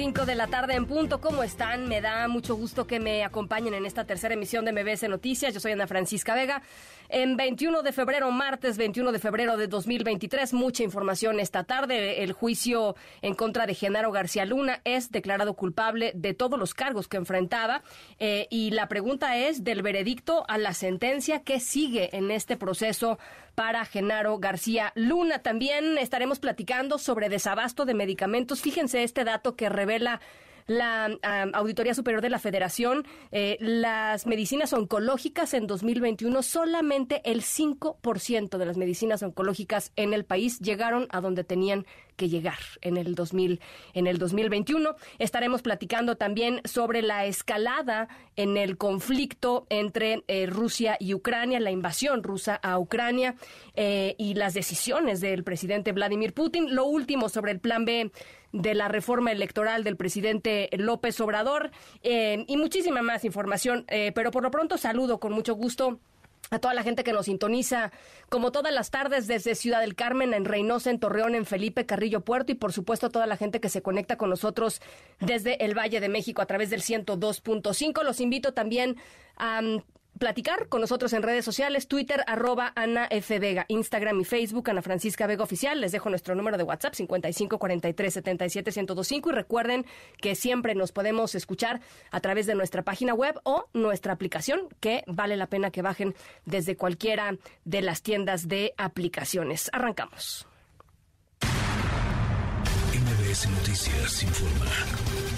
5 de la tarde en punto. ¿Cómo están? Me da mucho gusto que me acompañen en esta tercera emisión de MBS Noticias. Yo soy Ana Francisca Vega. En 21 de febrero, martes 21 de febrero de 2023, mucha información esta tarde. El juicio en contra de Genaro García Luna es declarado culpable de todos los cargos que enfrentaba. Eh, y la pregunta es del veredicto a la sentencia que sigue en este proceso para Genaro García Luna. También estaremos platicando sobre desabasto de medicamentos. Fíjense este dato que revela la Auditoría Superior de la Federación, eh, las medicinas oncológicas en 2021, solamente el 5% de las medicinas oncológicas en el país llegaron a donde tenían que llegar en el 2000, en el 2021. Estaremos platicando también sobre la escalada en el conflicto entre eh, Rusia y Ucrania, la invasión rusa a Ucrania eh, y las decisiones del presidente Vladimir Putin. Lo último sobre el plan B de la reforma electoral del presidente López Obrador eh, y muchísima más información. Eh, pero por lo pronto saludo con mucho gusto a toda la gente que nos sintoniza, como todas las tardes desde Ciudad del Carmen, en Reynosa, en Torreón, en Felipe, Carrillo Puerto y por supuesto a toda la gente que se conecta con nosotros desde el Valle de México a través del 102.5. Los invito también a platicar con nosotros en redes sociales, Twitter, arroba Ana F. Vega, Instagram y Facebook, Ana Francisca Vega Oficial. Les dejo nuestro número de WhatsApp, 55 43 77 1025. Y recuerden que siempre nos podemos escuchar a través de nuestra página web o nuestra aplicación, que vale la pena que bajen desde cualquiera de las tiendas de aplicaciones. Arrancamos. MBS Noticias informa.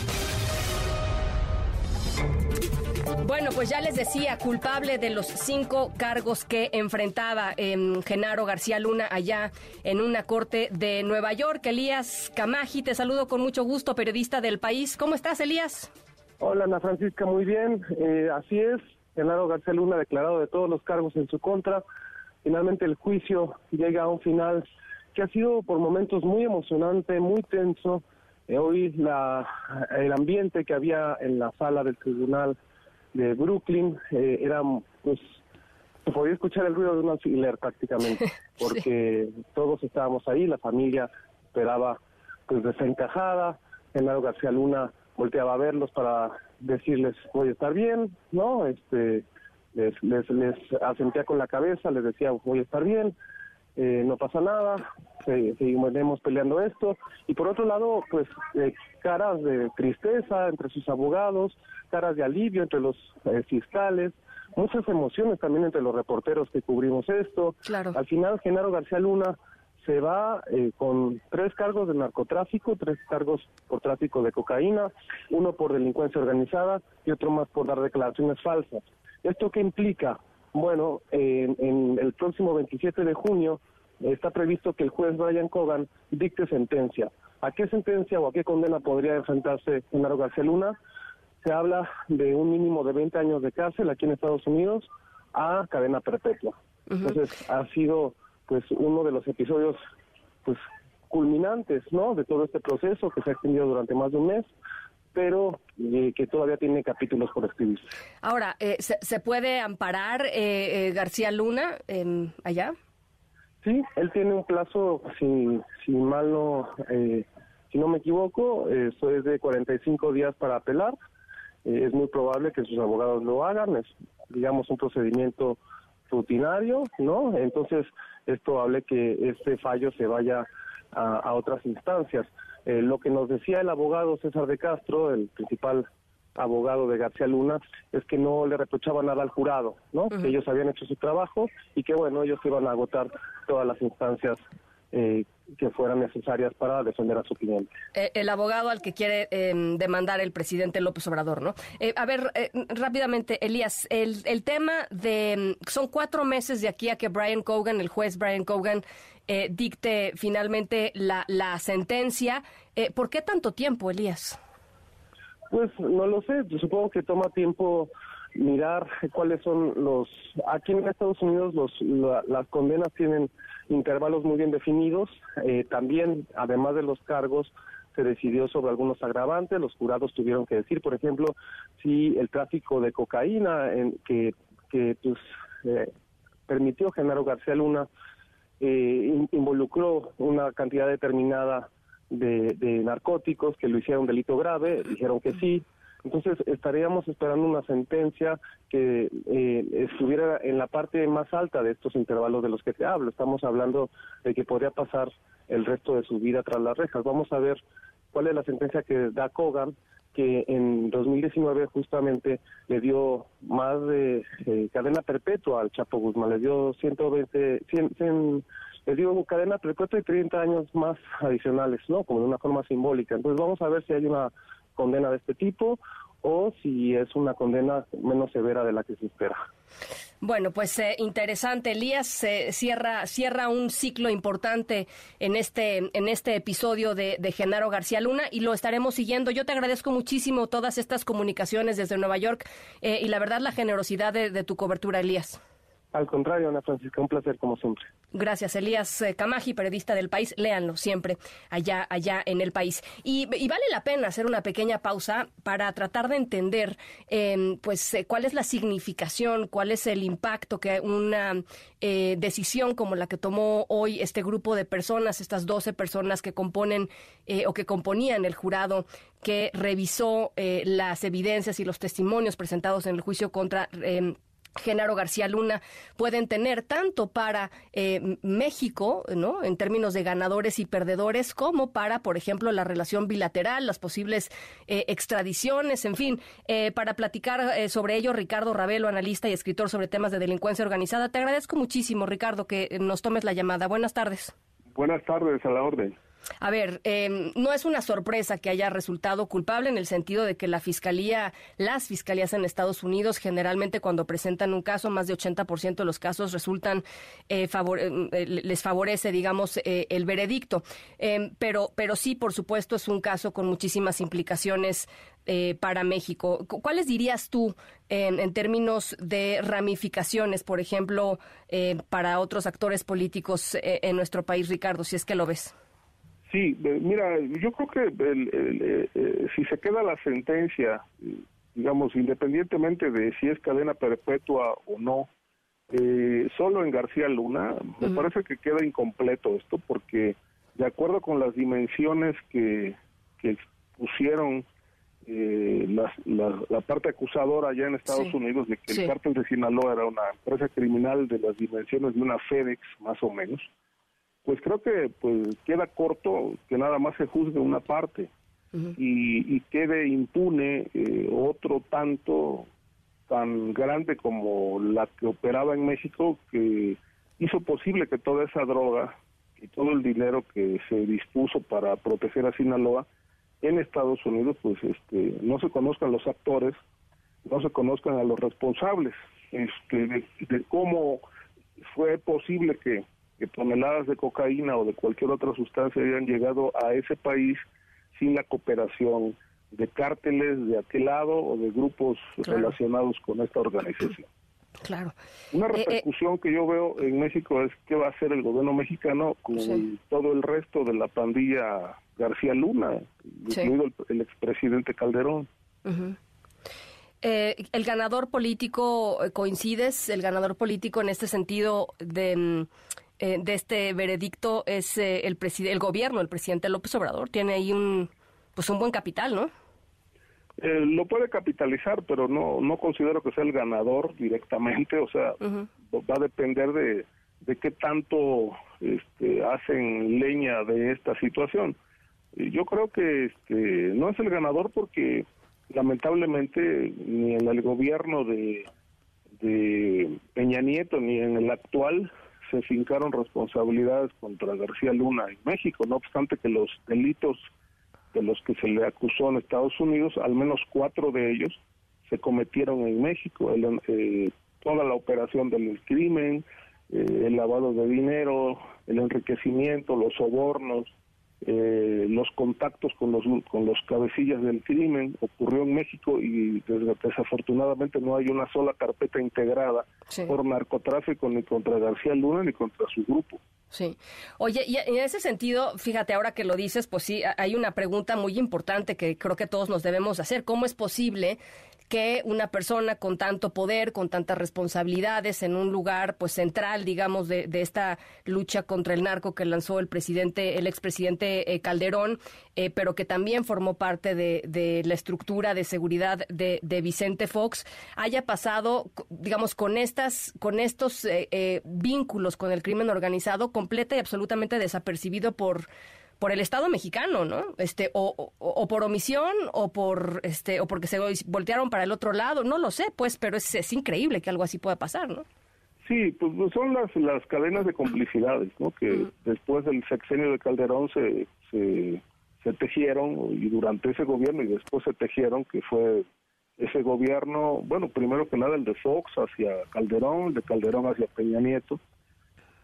Bueno, pues ya les decía, culpable de los cinco cargos que enfrentaba em, Genaro García Luna allá en una corte de Nueva York. Elías Camaji, te saludo con mucho gusto, periodista del país. ¿Cómo estás, Elías? Hola, Ana Francisca, muy bien. Eh, así es, Genaro García Luna ha declarado de todos los cargos en su contra. Finalmente el juicio llega a un final que ha sido por momentos muy emocionante, muy tenso. Eh, hoy la, el ambiente que había en la sala del tribunal de Brooklyn, eh, era, pues, se podía escuchar el ruido de un alfiler prácticamente, porque todos estábamos ahí, la familia esperaba, pues, desencajada, Genaro García Luna volteaba a verlos para decirles, voy a estar bien, ¿no? Este, les, les, les asentía con la cabeza, les decía, voy a estar bien, eh, no pasa nada, seguimos peleando esto. Y por otro lado, pues eh, caras de tristeza entre sus abogados, caras de alivio entre los eh, fiscales, muchas emociones también entre los reporteros que cubrimos esto. Claro. Al final, Genaro García Luna se va eh, con tres cargos de narcotráfico, tres cargos por tráfico de cocaína, uno por delincuencia organizada y otro más por dar declaraciones falsas. ¿Esto qué implica? Bueno, en el próximo 27 de junio está previsto que el juez Brian Cogan dicte sentencia. ¿A qué sentencia o a qué condena podría enfrentarse Genaro García Luna? Se habla de un mínimo de 20 años de cárcel aquí en Estados Unidos a cadena perpetua. Entonces, ha sido pues uno de los episodios pues culminantes, ¿no? De todo este proceso que se ha extendido durante más de un mes pero eh, que todavía tiene capítulos por escribir. Ahora, eh, ¿se, puede amparar eh, García Luna allá? Sí, él tiene un plazo, si, si mal no, si no me equivoco, eso es de 45 días para apelar. Es muy probable que sus abogados lo hagan, es, digamos, un procedimiento rutinario, ¿no? Entonces, es probable que este fallo se vaya a otras instancias. Eh, lo que nos decía el abogado César de Castro, el principal abogado de García Luna, es que no le reprochaba nada al jurado, ¿no? Que ellos habían hecho su trabajo y que, bueno, ellos iban a agotar todas las instancias eh, que fueran necesarias para defender a su cliente. Eh, el abogado al que quiere em, demandar el presidente López Obrador, ¿no? a ver, rápidamente, Elías, el, el tema de... Em, son cuatro meses de aquí a que Brian Cogan, el juez Brian Cogan, eh, dicte finalmente la, la sentencia. Eh, ¿Por qué tanto tiempo, Elías? Pues no lo sé, supongo que toma tiempo mirar cuáles son los... Aquí en Estados Unidos los, las condenas tienen intervalos muy bien definidos. Eh, también, además de los cargos, se decidió sobre algunos agravantes, los jurados tuvieron que decir, por ejemplo, si el tráfico de cocaína en, que, que pues, eh, permitió Genaro García Luna eh, involucró una cantidad determinada de, de narcóticos que lo hicieron delito grave, dijeron que sí, entonces estaríamos esperando una sentencia que eh, estuviera en la parte más alta de estos intervalos de los que te hablo. Estamos hablando de que podría pasar el resto de su vida tras las rejas. Vamos a ver cuál es la sentencia que da Kogan, que en 2019 justamente le dio más de eh, cadena perpetua al Chapo Guzmán, le dio 120, 100, le dio cadena perpetua y 30 años más adicionales, ¿no? Como de una forma simbólica. Entonces vamos a ver si hay una condena de este tipo o si es una condena menos severa de la que se espera. Bueno, pues eh, interesante. Elías cierra, cierra un ciclo importante en este, en este episodio de, Genaro García Luna y lo estaremos siguiendo. Yo te agradezco muchísimo todas estas comunicaciones desde Nueva York eh, y la verdad la generosidad de tu cobertura, Elías. Al contrario, Ana Francisca, un placer como siempre. Gracias, Elías Camaji, eh, periodista del país. Léanlo siempre allá, allá en el país. Y, vale la pena hacer una pequeña pausa para tratar de entender, em, pues, eh, cuál es la significación, cuál es el impacto que una eh, decisión como la que tomó hoy este grupo de personas, estas 12 personas que componen o que componían el jurado que revisó las evidencias y los testimonios presentados en el juicio contra em, Genaro García Luna pueden tener tanto para eh, México, ¿no? En términos de ganadores y perdedores, como para, por ejemplo, la relación bilateral, las posibles eh, extradiciones, en fin. Eh, para platicar sobre ello, Ricardo Ravelo, analista y escritor sobre temas de delincuencia organizada. Te agradezco muchísimo, Ricardo, que nos tomes la llamada. Buenas tardes. Buenas tardes, a la orden. A ver, em, no es una sorpresa que haya resultado culpable en el sentido de que la fiscalía, las fiscalías en Estados Unidos, generalmente cuando presentan un caso, más de 80% de los casos resultan, eh, em, eh, les favorece, digamos, eh, el veredicto. Em, pero, pero sí, por supuesto, es un caso con muchísimas implicaciones para México. ¿Cuáles dirías tú en términos de ramificaciones, por ejemplo, para otros actores políticos en nuestro país, Ricardo, si es que lo ves? Sí, mira, yo creo que eh, eh, si se queda la sentencia, digamos, independientemente de si es cadena perpetua o no, eh, solo en García Luna, me parece que queda incompleto esto porque de acuerdo con las dimensiones que, que pusieron la, parte acusadora allá en Estados Unidos de que el cártel de Sinaloa era una empresa criminal de las dimensiones de una FedEx, más o menos, pues creo que pues queda corto que nada más se juzgue una parte y, quede impune eh, otro tanto tan grande como la que operaba en México que hizo posible que toda esa droga y todo el dinero que se dispuso para proteger a Sinaloa en Estados Unidos pues este no se conozcan los actores no se conozcan a los responsables este, de cómo fue posible que que toneladas de cocaína o de cualquier otra sustancia hayan llegado a ese país sin la cooperación de cárteles de aquel lado o de grupos relacionados con esta organización. Claro. Una eh, eh, repercusión que yo veo en México es qué va a hacer el gobierno mexicano con todo el resto de la pandilla García Luna, incluido el, expresidente Calderón. Eh, el ganador político, ¿coincides? El ganador político en este sentido de mm, eh, de este veredicto es eh, el, el gobierno, el presidente López Obrador. Tiene ahí un, pues un buen capital, ¿no? Eh, lo puede capitalizar, pero no no considero que sea el ganador directamente, o sea, va a depender de, de qué tanto este, hacen leña de esta situación. Yo creo que este, no es el ganador porque lamentablemente ni en el gobierno de, de Peña Nieto ni en el actual se fincaron responsabilidades contra García Luna en México, no obstante que los delitos de los que se le acusó en Estados Unidos, al menos cuatro de ellos se cometieron en México. Eh, toda la operación del crimen, eh, el lavado de dinero, el enriquecimiento, los sobornos, eh, los contactos con los con los cabecillas del crimen ocurrió en México y desafortunadamente no hay una sola carpeta integrada por narcotráfico ni contra García Luna ni contra su grupo. Sí. Oye, y en ese sentido, fíjate, ahora que lo dices, pues sí, hay una pregunta muy importante que creo que todos nos debemos hacer. ¿Cómo es posible que una persona con tanto poder, con tantas responsabilidades en un lugar pues central, digamos, de, esta lucha contra el narco que lanzó el presidente, el expresidente eh, Calderón, eh, pero que también formó parte de, la estructura de seguridad de, Vicente Fox, haya pasado, digamos, con estas, con estos eh, vínculos con el crimen organizado, completa y absolutamente desapercibido por por el Estado mexicano, ¿no? Este, o, o, por omisión, o por este, o porque se voltearon para el otro lado, no lo sé, pues, pero es, es increíble que algo así pueda pasar, ¿no? Sí, pues, pues son las, las cadenas de complicidades, ¿no? Que después del sexenio de Calderón se, se, se tejieron y durante ese gobierno y después se tejieron que fue ese gobierno, bueno, primero que nada el de Fox hacia Calderón, el de Calderón hacia Peña Nieto,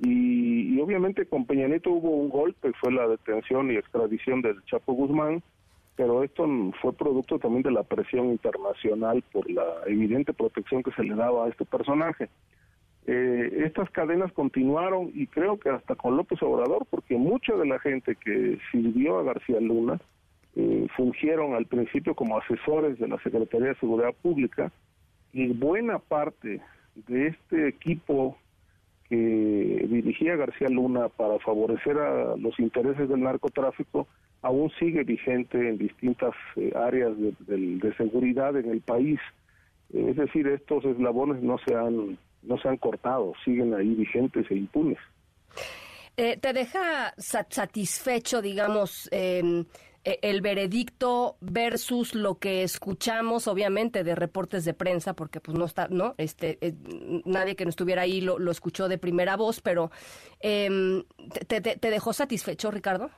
y, obviamente con Peña Nieto hubo un golpe, fue la detención y extradición del Chapo Guzmán, pero esto fue producto también de la presión internacional por la evidente protección que se le daba a este personaje. Eh, estas cadenas continuaron y creo que hasta con López Obrador, porque mucha de la gente que sirvió a García Luna eh, fungieron al principio como asesores de la Secretaría de Seguridad Pública y buena parte de este equipo que dirigía García Luna para favorecer a los intereses del narcotráfico aún sigue vigente en distintas eh, áreas de, seguridad en el país. es decir, estos eslabones no se han no se han cortado, siguen ahí vigentes e impunes. Eh, ¿Te deja satisfecho, digamos, eh, el veredicto versus lo que escuchamos, obviamente, de reportes de prensa, porque pues no está, ¿no? Este, eh, nadie que no estuviera ahí lo, escuchó de primera voz, pero em, ¿te, dejó satisfecho, Ricardo?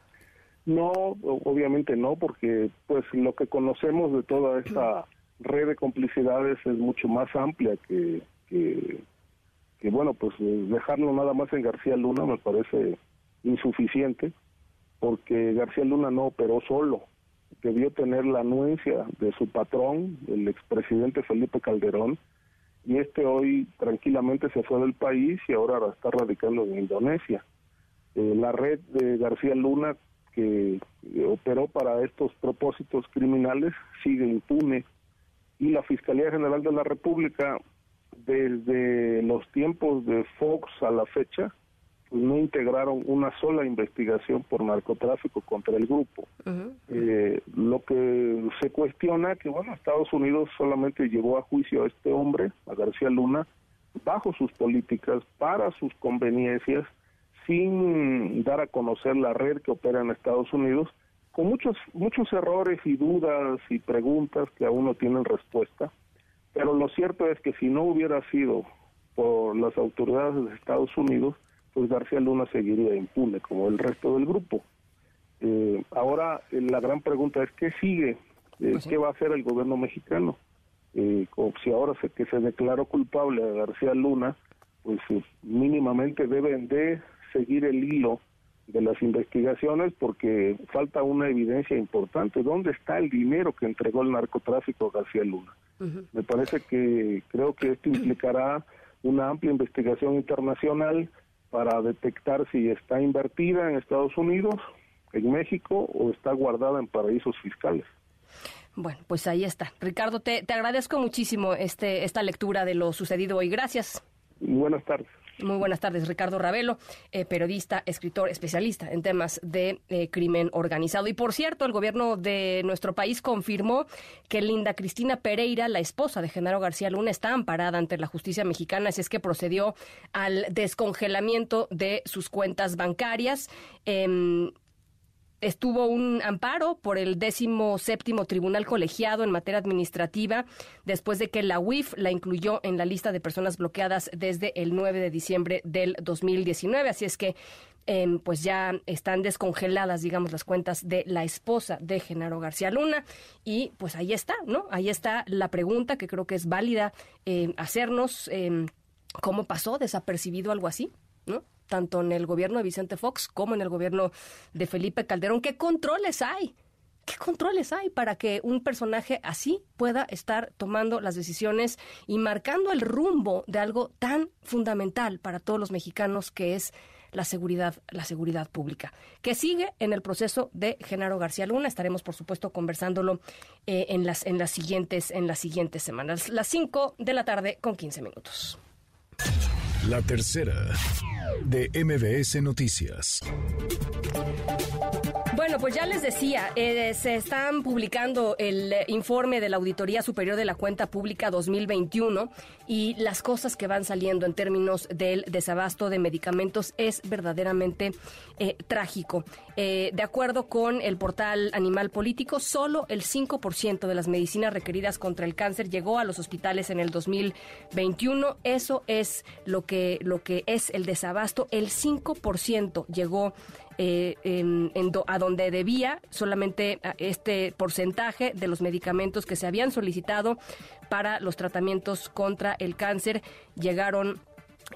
No, obviamente no, porque pues lo que conocemos de toda esta red de complicidades es mucho más amplia que, que, que bueno, pues dejarlo nada más en García Luna me parece insuficiente porque García Luna no operó solo, debió tener la anuencia de su patrón, el expresidente Felipe Calderón, y este hoy tranquilamente se fue del país y ahora está radicando en Indonesia. Eh, la red de García Luna que operó para estos propósitos criminales sigue impune y la Fiscalía General de la República desde los tiempos de Fox a la fecha pues no integraron una sola investigación por narcotráfico contra el grupo. Eh, lo que se cuestiona que, bueno, Estados Unidos solamente llevó a juicio a este hombre, a García Luna, bajo sus políticas, para sus conveniencias, sin dar a conocer la red que opera en Estados Unidos, con muchos, muchos errores y dudas y preguntas que aún no tienen respuesta. Pero lo cierto es que si no hubiera sido por las autoridades de Estados Unidos, pues García Luna seguiría impune como el resto del grupo. Eh, ahora eh, la gran pregunta es qué sigue, eh, pues qué va a hacer el gobierno mexicano. como si ahora se, que se declaró culpable a García Luna, pues mínimamente deben de seguir el hilo de las investigaciones porque falta una evidencia importante. ¿Dónde está el dinero que entregó el narcotráfico a García Luna? Me parece que creo que esto implicará una amplia investigación internacional para detectar si está invertida en Estados Unidos, en México o está guardada en paraísos fiscales. Bueno, pues ahí está. Ricardo, te, te agradezco muchísimo este, esta lectura de lo sucedido hoy. Gracias. Buenas tardes. Muy buenas tardes, Ricardo Ravelo, eh, periodista, escritor, especialista en temas de eh, crimen organizado. Y por cierto, el gobierno de nuestro país confirmó que Linda Cristina Pereira, la esposa de Genaro García Luna, está amparada ante la justicia mexicana, así es que procedió al descongelamiento de sus cuentas bancarias. Em, estuvo un amparo por el décimo séptimo tribunal colegiado en materia administrativa después de que la UIF la incluyó en la lista de personas bloqueadas desde el 9 de diciembre del 2019. Así es que em, pues ya están descongeladas, digamos, las cuentas de la esposa de Genaro García Luna. Y pues ahí está, ¿no? Ahí está la pregunta que creo que es válida em, hacernos. Em, ¿Cómo pasó desapercibido algo así? ¿no? Tanto en el gobierno de Vicente Fox como en el gobierno de Felipe Calderón. ¿Qué controles hay? ¿Qué controles hay para que un personaje así pueda estar tomando las decisiones y marcando el rumbo de algo tan fundamental para todos los mexicanos que es la seguridad, la seguridad pública, que sigue en el proceso de Genaro García Luna. Estaremos, por supuesto, conversándolo eh, en, las, en, las siguientes, en las siguientes semanas. Las 5 de la tarde con 15 minutos. La tercera de MBS Noticias. Bueno, pues ya les decía, eh, se están publicando el informe de la Auditoría Superior de la Cuenta Pública 2021 y las cosas que van saliendo en términos del desabasto de medicamentos es verdaderamente eh, trágico. Eh, de acuerdo con el portal Animal Político, solo el 5% de las medicinas requeridas contra el cáncer llegó a los hospitales en el 2021. Eso es lo que, lo que es el desabasto. El 5% llegó eh, en, a donde debía solamente este porcentaje de los medicamentos que se habían solicitado para los tratamientos contra el cáncer llegaron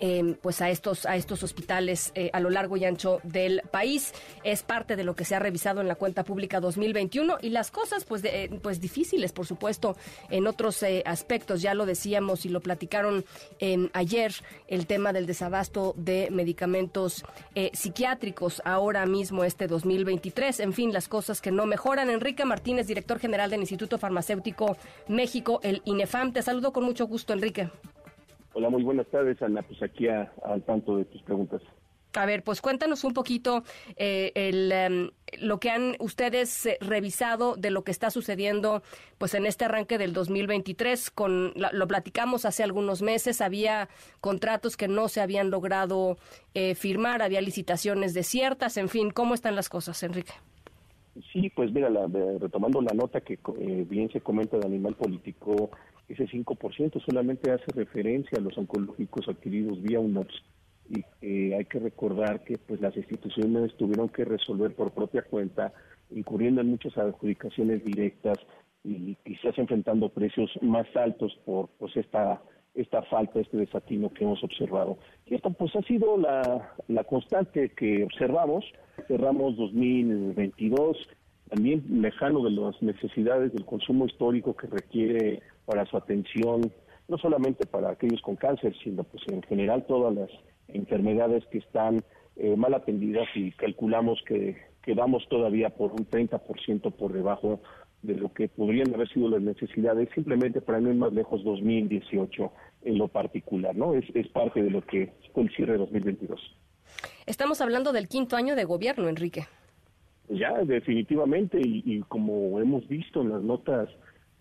Em, pues a estos a estos hospitales eh, a lo largo y ancho del país. Es parte de lo que se ha revisado en la cuenta pública 2021 y las cosas pues de, eh, pues difíciles por supuesto en otros eh, aspectos. Ya lo decíamos y lo platicaron em, ayer el tema del desabasto de medicamentos psiquiátricos ahora mismo este 2023 en fin las cosas que no mejoran. Enrique Martínez director general del Instituto Farmacéutico México el INEFAM. Te saludo con mucho gusto Enrique Hola, muy buenas tardes, Ana. Pues aquí al tanto de tus preguntas. A ver, pues cuéntanos un poquito eh, el, em, lo que han ustedes eh, revisado de lo que está sucediendo pues en este arranque del 2023. Con, lo platicamos hace algunos meses, había contratos que no se habían logrado eh, firmar, había licitaciones desiertas, en fin, ¿cómo están las cosas, Enrique? Sí, pues mira, retomando la nota que bien se comenta de Animal Político, ese 5% solamente hace referencia a los oncológicos adquiridos vía UNOPS y hay que recordar que pues las instituciones tuvieron que resolver por propia cuenta, incurriendo en muchas adjudicaciones directas y quizás enfrentando precios más altos por pues esta esta falta, este desatino que hemos observado. Y esto pues ha sido la, la constante que observamos. Cerramos 2022 también lejano de las necesidades del consumo histórico que requiere para su atención, no solamente para aquellos con cáncer, sino pues en general todas las enfermedades que están eh, mal atendidas y calculamos que quedamos todavía por un 30% por debajo de lo que podrían haber sido las necesidades, simplemente para no ir más lejos 2018 en lo particular, ¿no? Es, es parte de lo que fue el cierre de 2022. Estamos hablando del quinto año de gobierno, Enrique. Ya, definitivamente, y como hemos visto en las notas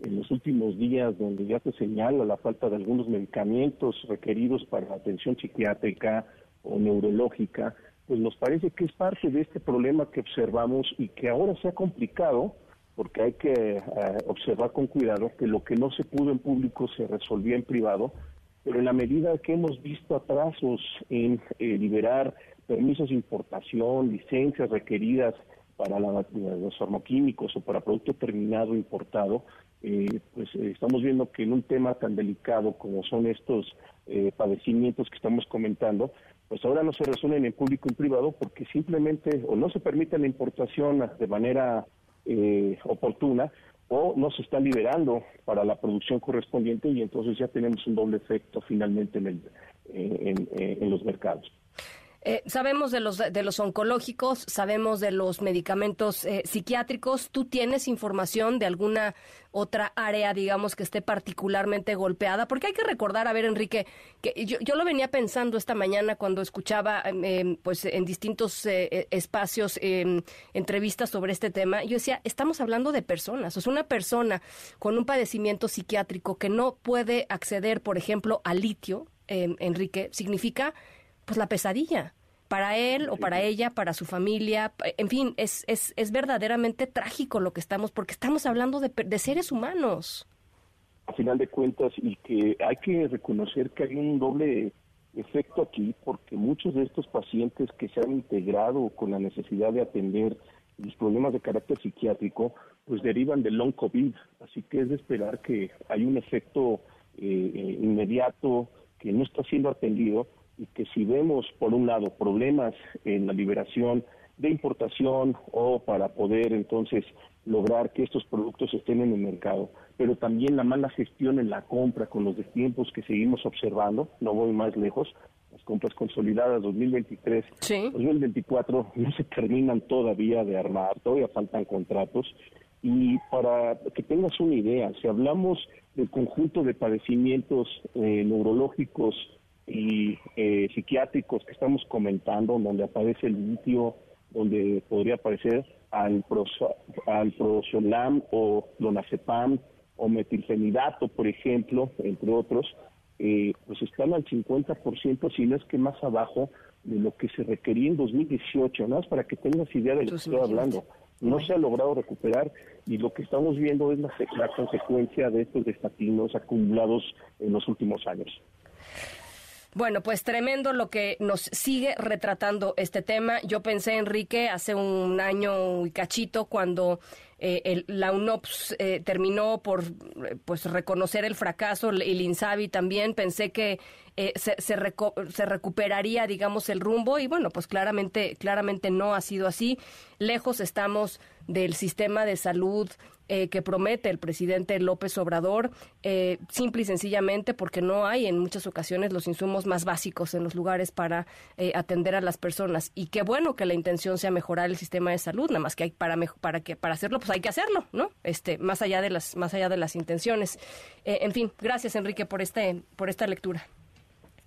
en los últimos días donde ya se señala la falta de algunos medicamentos requeridos para la atención psiquiátrica o neurológica, pues nos parece que es parte de este problema que observamos y que ahora se ha complicado porque hay que eh, observar con cuidado que lo que no se pudo en público se resolvía en privado, pero en la medida que hemos visto atrasos en eh, liberar permisos de importación, licencias requeridas para los farmaquímicos o para producto terminado importado, eh, pues eh, estamos viendo que en un tema tan delicado como son estos eh, padecimientos que estamos comentando, pues ahora no se resuelven en público y en privado porque simplemente o no se permite la importación de manera oportuna o no se está liberando para la producción correspondiente y entonces ya tenemos un doble efecto finalmente en, en los mercados. Eh, sabemos de los, de los oncológicos, sabemos de los medicamentos eh, psiquiátricos. ¿Tú tienes información de alguna otra área, digamos, que esté particularmente golpeada? Porque hay que recordar, a ver, Enrique, que yo, yo lo venía pensando esta mañana cuando escuchaba, em, em, pues, en distintos eh, espacios em, entrevistas sobre este tema. Yo decía, estamos hablando de personas. O sea, una persona con un padecimiento psiquiátrico que no puede acceder, por ejemplo, al litio, Enrique, significa pues la pesadilla para él o para ella, para su familia. En fin, es, es, es verdaderamente trágico lo que estamos, porque estamos hablando de, de, seres humanos. A final de cuentas, y que hay que reconocer que hay un doble efecto aquí, porque muchos de estos pacientes que se han integrado con la necesidad de atender los problemas de carácter psiquiátrico, pues derivan del long COVID. Así que es de esperar que hay un efecto eh, eh, inmediato que no está siendo atendido y que si vemos, por un lado, problemas en la liberación de importación o para poder entonces lograr que estos productos estén en el mercado, pero también la mala gestión en la compra con los tiempos que seguimos observando, no voy más lejos, las compras consolidadas 2023, 2024 no se terminan todavía de armar, todavía faltan contratos. Y para que tengas una idea, si hablamos del conjunto de padecimientos eh, neurológicos y eh, psiquiátricos que estamos comentando, donde aparece el litio, donde podría aparecer al alprosolam o lonazepam o metilfenidato, por ejemplo, entre otros, eh, pues están al 50%, si no es que más abajo de lo que se requería en 2018, nada más para que tengas idea de lo que estoy hablando. No se ha logrado recuperar y lo que estamos viendo es la, la consecuencia de estos destatinos acumulados en los últimos años. Bueno, pues tremendo lo que nos sigue retratando este tema. Yo pensé, Enrique, hace un año y cachito, cuando eh, la UNOPS eh, terminó por pues reconocer el fracaso, el INSABI también, pensé que eh, se, se, se, recuperaría, digamos, el rumbo y bueno, pues claramente, claramente no ha sido así. Lejos estamos del sistema de salud eh, que promete el presidente López Obrador, eh, simple y sencillamente porque no hay en muchas ocasiones los insumos más básicos en los lugares para eh, atender a las personas. Y qué bueno que la intención sea mejorar el sistema de salud, nada más que hay para para que para hacerlo, pues hay que hacerlo, ¿no? Este, más allá de las más allá de las intenciones. en fin, gracias Enrique por este por esta lectura.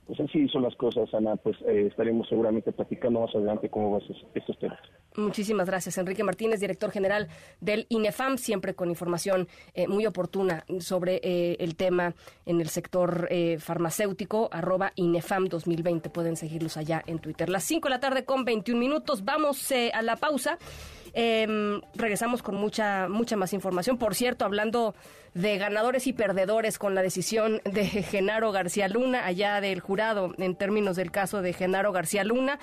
Pues así son las cosas, Ana. Pues eh, estaremos seguramente platicando más adelante cómo van estos temas. Muchísimas gracias, Enrique Martínez, director general del INEFAM, siempre con información eh, muy oportuna sobre eh, el tema en el sector farmacéutico, arroba INEFAM 2020. Pueden seguirlos allá en Twitter. Las 5 de la tarde con 21 minutos. Vamos a la pausa. Em, regresamos con mucha, mucha más información. Por cierto, hablando de ganadores y perdedores con la decisión de Genaro García Luna, allá del jurado, en términos del caso de Genaro García Luna,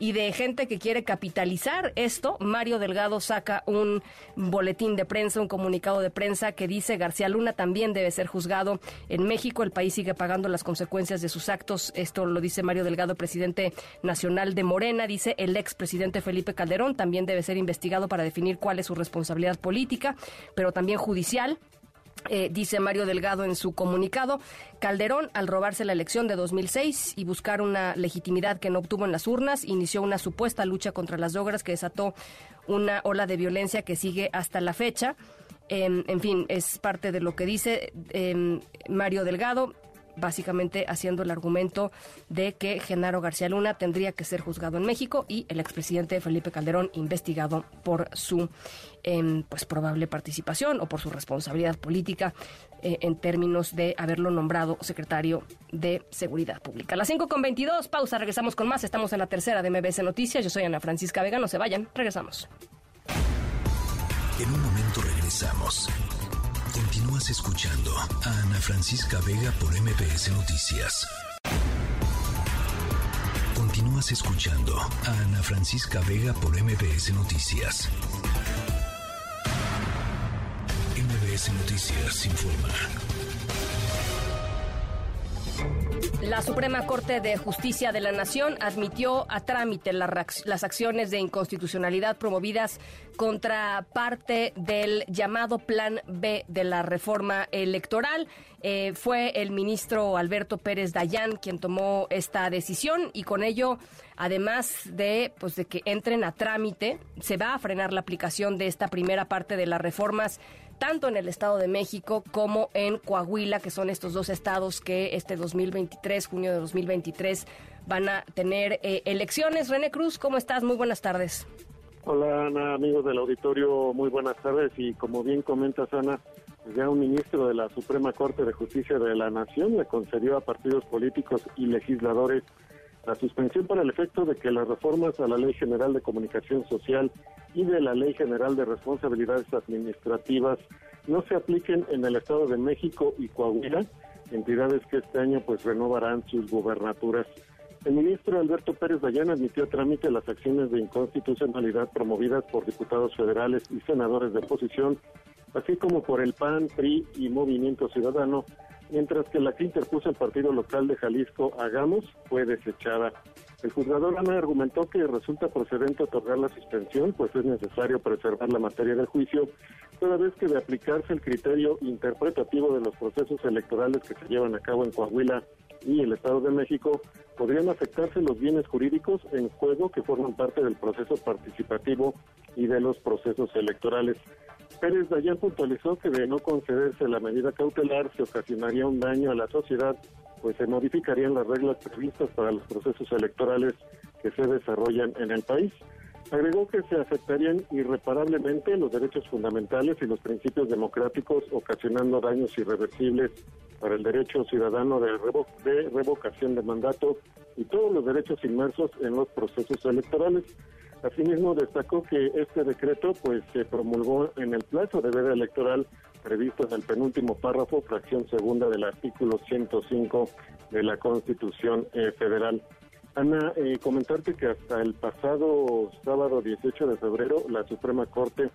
y de gente que quiere capitalizar esto, Mario Delgado saca un boletín de prensa, un comunicado de prensa que dice García Luna también debe ser juzgado en México, el país sigue pagando las consecuencias de sus actos, esto lo dice Mario Delgado, presidente nacional de Morena, dice el expresidente Felipe Calderón también debe ser investigado para definir cuál es su responsabilidad política, pero también judicial. Eh, dice Mario Delgado en su comunicado, Calderón, al robarse la elección de 2006 y buscar una legitimidad que no obtuvo en las urnas, inició una supuesta lucha contra las drogas que desató una ola de violencia que sigue hasta la fecha. Em, en fin, es parte de lo que dice em, Mario Delgado básicamente haciendo el argumento de que Genaro García Luna tendría que ser juzgado en México y el expresidente Felipe Calderón investigado por su em, pues probable participación o por su responsabilidad política eh, en términos de haberlo nombrado secretario de Seguridad Pública. las 5 con 22, pausa, regresamos con más. Estamos en la tercera de MBS Noticias. Yo soy Ana Francisca Vega, no se vayan, regresamos. En un momento regresamos. Continúas escuchando a Ana Francisca Vega por MPS Noticias. Continúas escuchando a Ana Francisca Vega por MPS Noticias. MPS Noticias informa. La Suprema Corte de Justicia de la Nación admitió a trámite las acciones de inconstitucionalidad promovidas contra parte del llamado Plan B de la reforma electoral. Eh, fue el ministro Alberto Pérez Dayán quien tomó esta decisión y con ello, además de, pues, de que entren a trámite, se va a frenar la aplicación de esta primera parte de las reformas tanto en el Estado de México como en Coahuila, que son estos dos estados que este 2023, junio de 2023, van a tener eh, elecciones. René Cruz, ¿cómo estás? Muy buenas tardes. Hola Ana, amigos del auditorio, muy buenas tardes y como bien comentas Ana, ya un ministro de la Suprema Corte de Justicia de la Nación le concedió a partidos políticos y legisladores la suspensión para el efecto de que las reformas a la Ley General de Comunicación Social y de la Ley General de Responsabilidades Administrativas no se apliquen en el Estado de México y Coahuila, entidades que este año pues renovarán sus gubernaturas. El ministro Alberto Pérez Dayán admitió a trámite las acciones de inconstitucionalidad promovidas por diputados federales y senadores de oposición, así como por el PAN, PRI y Movimiento Ciudadano, mientras que la que interpuso el partido local de Jalisco, Hagamos, fue desechada. El juzgador Ana argumentó que resulta procedente otorgar la suspensión, pues es necesario preservar la materia del juicio, toda vez que de aplicarse el criterio interpretativo de los procesos electorales que se llevan a cabo en Coahuila y el Estado de México, podrían afectarse los bienes jurídicos en juego que forman parte del proceso participativo y de los procesos electorales. Pérez Dayan puntualizó que de no concederse la medida cautelar se ocasionaría un daño a la sociedad, pues se modificarían las reglas previstas para los procesos electorales que se desarrollan en el país. Agregó que se afectarían irreparablemente los derechos fundamentales y los principios democráticos, ocasionando daños irreversibles para el derecho ciudadano de, de revocación de mandato y todos los derechos inmersos en los procesos electorales. Asimismo, destacó que este decreto pues se promulgó en el plazo de veda electoral previsto en el penúltimo párrafo, fracción segunda del artículo 105 de la Constitución eh, Federal. Ana, eh, comentarte que hasta el pasado sábado 18 de febrero la Suprema Corte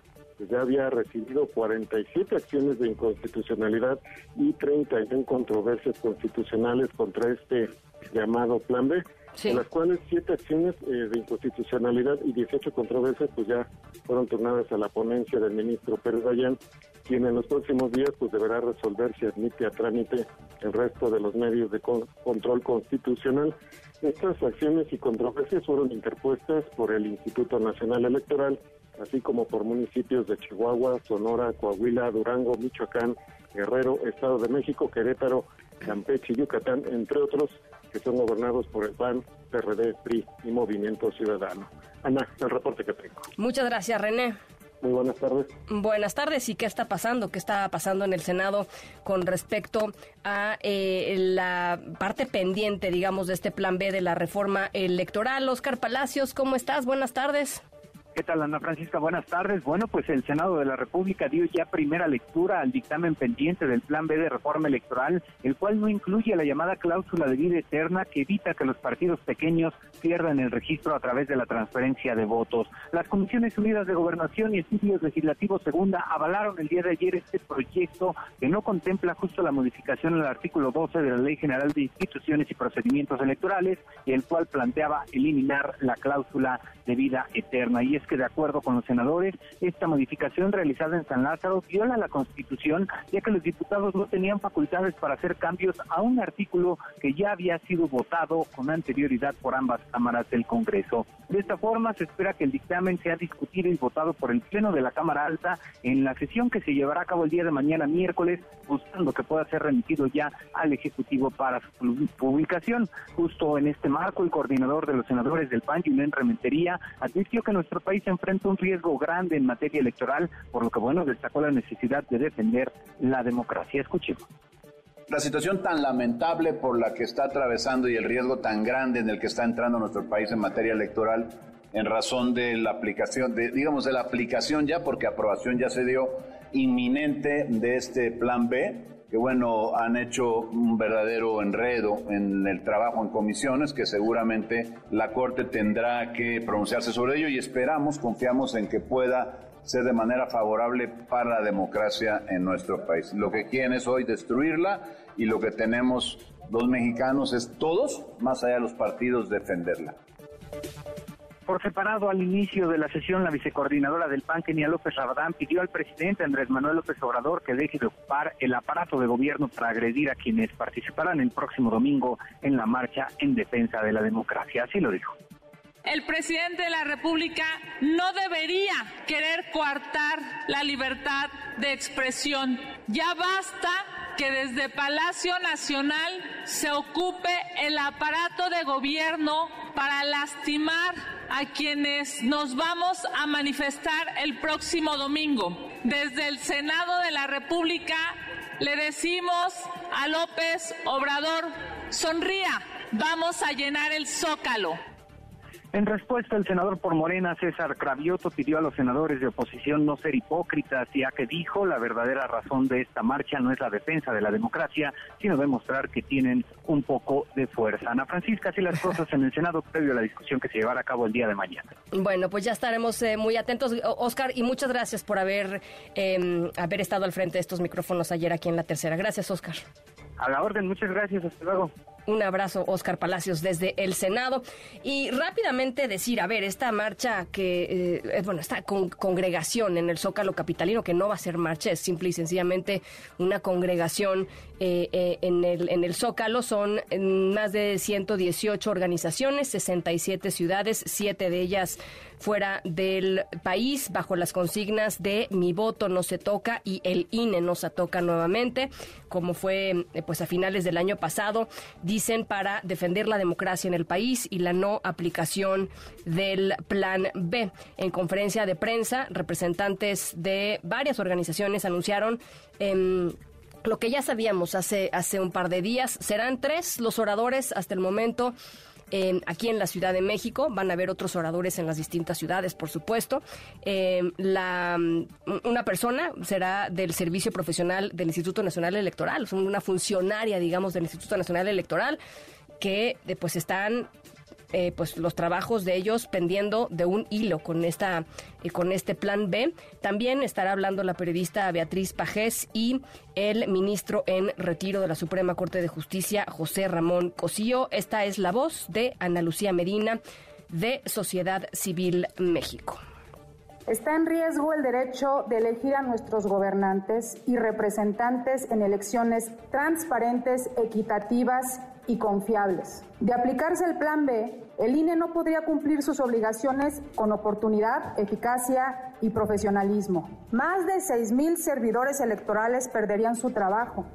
ya había recibido 47 acciones de inconstitucionalidad y 31 controversias constitucionales contra este llamado Plan B, en las cuales siete acciones eh, de inconstitucionalidad y 18 controversias pues ya fueron turnadas a la ponencia del ministro Pérez Dayan, quien en los próximos días pues deberá resolver si admite a trámite el resto de los medios de control constitucional. Estas acciones y controversias fueron interpuestas por el Instituto Nacional Electoral, así como por municipios de Chihuahua, Sonora, Coahuila, Durango, Michoacán, Guerrero, Estado de México, Querétaro, Campeche y Yucatán, entre otros, que son gobernados por el PAN, PRD, PRI y Movimiento Ciudadano. Ana, el reporte que tengo. Muchas gracias, René. Muy buenas tardes. Buenas tardes. ¿Y qué está pasando? ¿Qué está pasando en el Senado con respecto a eh, la parte pendiente, digamos, de este plan B de la reforma electoral? Oscar Palacios, ¿cómo estás? Buenas tardes. ¿Qué tal, Ana Francisca? Buenas tardes. Bueno, pues el Senado de la República dio ya primera lectura al dictamen pendiente del Plan B de reforma electoral, el cual no incluye la llamada cláusula de vida eterna que evita que los partidos pequeños pierdan el registro a través de la transferencia de votos. Las Comisiones Unidas de Gobernación y Estudios Legislativos Segunda avalaron el día de ayer este proyecto que no contempla justo la modificación al artículo 12 de la Ley General de Instituciones y Procedimientos Electorales, el cual planteaba eliminar la cláusula de vida eterna. Y que de acuerdo con los senadores, esta modificación realizada en San Lázaro viola la Constitución, ya que los diputados no tenían facultades para hacer cambios a un artículo que ya había sido votado con anterioridad por ambas cámaras del Congreso. De esta forma, se espera que el dictamen sea discutido y votado por el Pleno de la Cámara Alta en la sesión que se llevará a cabo el día de mañana miércoles, buscando que pueda ser remitido ya al Ejecutivo para su publicación. Justo en este marco, el coordinador de los senadores del PAN, Julián Rementería, advirtió que nuestro país se enfrenta un riesgo grande en materia electoral, por lo que, bueno, destacó la necesidad de defender la democracia. Escuchemos. La situación tan lamentable por la que está atravesando y el riesgo tan grande en el que está entrando nuestro país en materia electoral en razón de la aplicación, de, digamos, de la aplicación ya, porque aprobación ya se dio inminente de este plan B, que bueno, han hecho un verdadero enredo en el trabajo en comisiones, que seguramente la Corte tendrá que pronunciarse sobre ello y esperamos, confiamos en que pueda ser de manera favorable para la democracia en nuestro país. Lo que quieren es hoy destruirla y lo que tenemos los mexicanos es todos, más allá de los partidos, defenderla. Por separado, al inicio de la sesión, la vicecoordinadora del PAN, Kenia López Rabadán, pidió al presidente Andrés Manuel López Obrador que deje de ocupar el aparato de gobierno para agredir a quienes participarán el próximo domingo en la marcha en defensa de la democracia. Así lo dijo. El presidente de la República no debería querer coartar la libertad de expresión. Ya basta que desde Palacio Nacional se ocupe el aparato de gobierno para lastimar a quienes nos vamos a manifestar el próximo domingo. Desde el Senado de la República le decimos a López Obrador, sonría, vamos a llenar el zócalo. En respuesta, el senador por Morena, César Cravioto, pidió a los senadores de oposición no ser hipócritas, ya que dijo la verdadera razón de esta marcha no es la defensa de la democracia, sino demostrar que tienen un poco de fuerza. Ana Francisca, así las cosas en el Senado previo a la discusión que se llevará a cabo el día de mañana. Bueno, pues ya estaremos eh, muy atentos. Oscar, y muchas gracias por haber, em, haber estado al frente de estos micrófonos ayer aquí en la tercera. Gracias, Oscar. A la orden, muchas gracias, hasta luego. Un abrazo, Oscar Palacios, desde el Senado. Y rápidamente decir, a ver, esta marcha que, eh, bueno, esta congregación en el Zócalo Capitalino, que no va a ser marcha, es simple y sencillamente una congregación eh, eh, en, el, en el Zócalo. Son más de 118 organizaciones, 67 ciudades, siete de ellas fuera del país bajo las consignas de mi voto no se toca y el INE no se toca nuevamente, como fue pues a finales del año pasado dicen, para defender la democracia en el país y la no aplicación del Plan B. En conferencia de prensa, representantes de varias organizaciones anunciaron... Em, lo que ya sabíamos hace, hace un par de días, serán tres los oradores hasta el momento aquí en la Ciudad de México. Van a haber otros oradores en las distintas ciudades, por supuesto. Em, la, una persona será del Servicio Profesional del Instituto Nacional Electoral, una funcionaria, digamos, del Instituto Nacional Electoral que eh, pues están eh, pues los trabajos de ellos pendiendo de un hilo con esta eh, con este plan B. También estará hablando la periodista Beatriz Pajés y el ministro en retiro de la Suprema Corte de Justicia, José Ramón Cosío. Esta es la voz de Ana Lucía Medina de Sociedad Civil México. Está en riesgo el derecho de elegir a nuestros gobernantes y representantes en elecciones transparentes, equitativas y confiables. De aplicarse el Plan B, el INE no podría cumplir sus obligaciones con oportunidad, eficacia y profesionalismo. Más de 6.000 servidores electorales perderían su trabajo.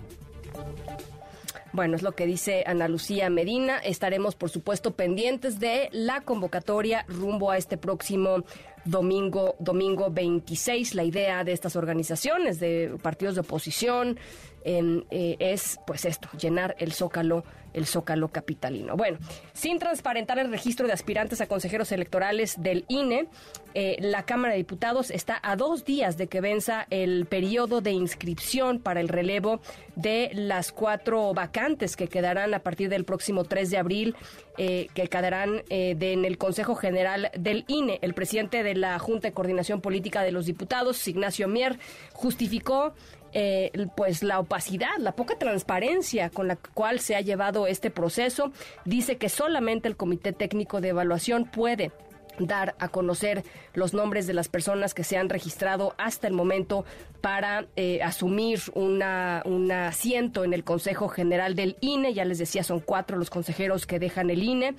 Bueno, es lo que dice Ana Lucía Medina. Estaremos, por supuesto, pendientes de la convocatoria rumbo a este próximo domingo, domingo 26. La idea de estas organizaciones, de partidos de oposición, eh, es pues esto, llenar el zócalo el Zócalo Capitalino. Bueno, sin transparentar el registro de aspirantes a consejeros electorales del INE, eh, la Cámara de Diputados está a dos días de que venza el periodo de inscripción para el relevo de las cuatro vacantes que quedarán a partir del próximo 3 de abril, eh, que quedarán eh, en el Consejo General del INE. El presidente de la Junta de Coordinación Política de los Diputados, Ignacio Mier, justificó eh, pues la opacidad, la poca transparencia con la cual se ha llevado este proceso. Dice que solamente el Comité Técnico de Evaluación puede dar a conocer los nombres de las personas que se han registrado hasta el momento para eh, asumir una, un asiento en el Consejo General del INE. Ya les decía, son cuatro los consejeros que dejan el INE.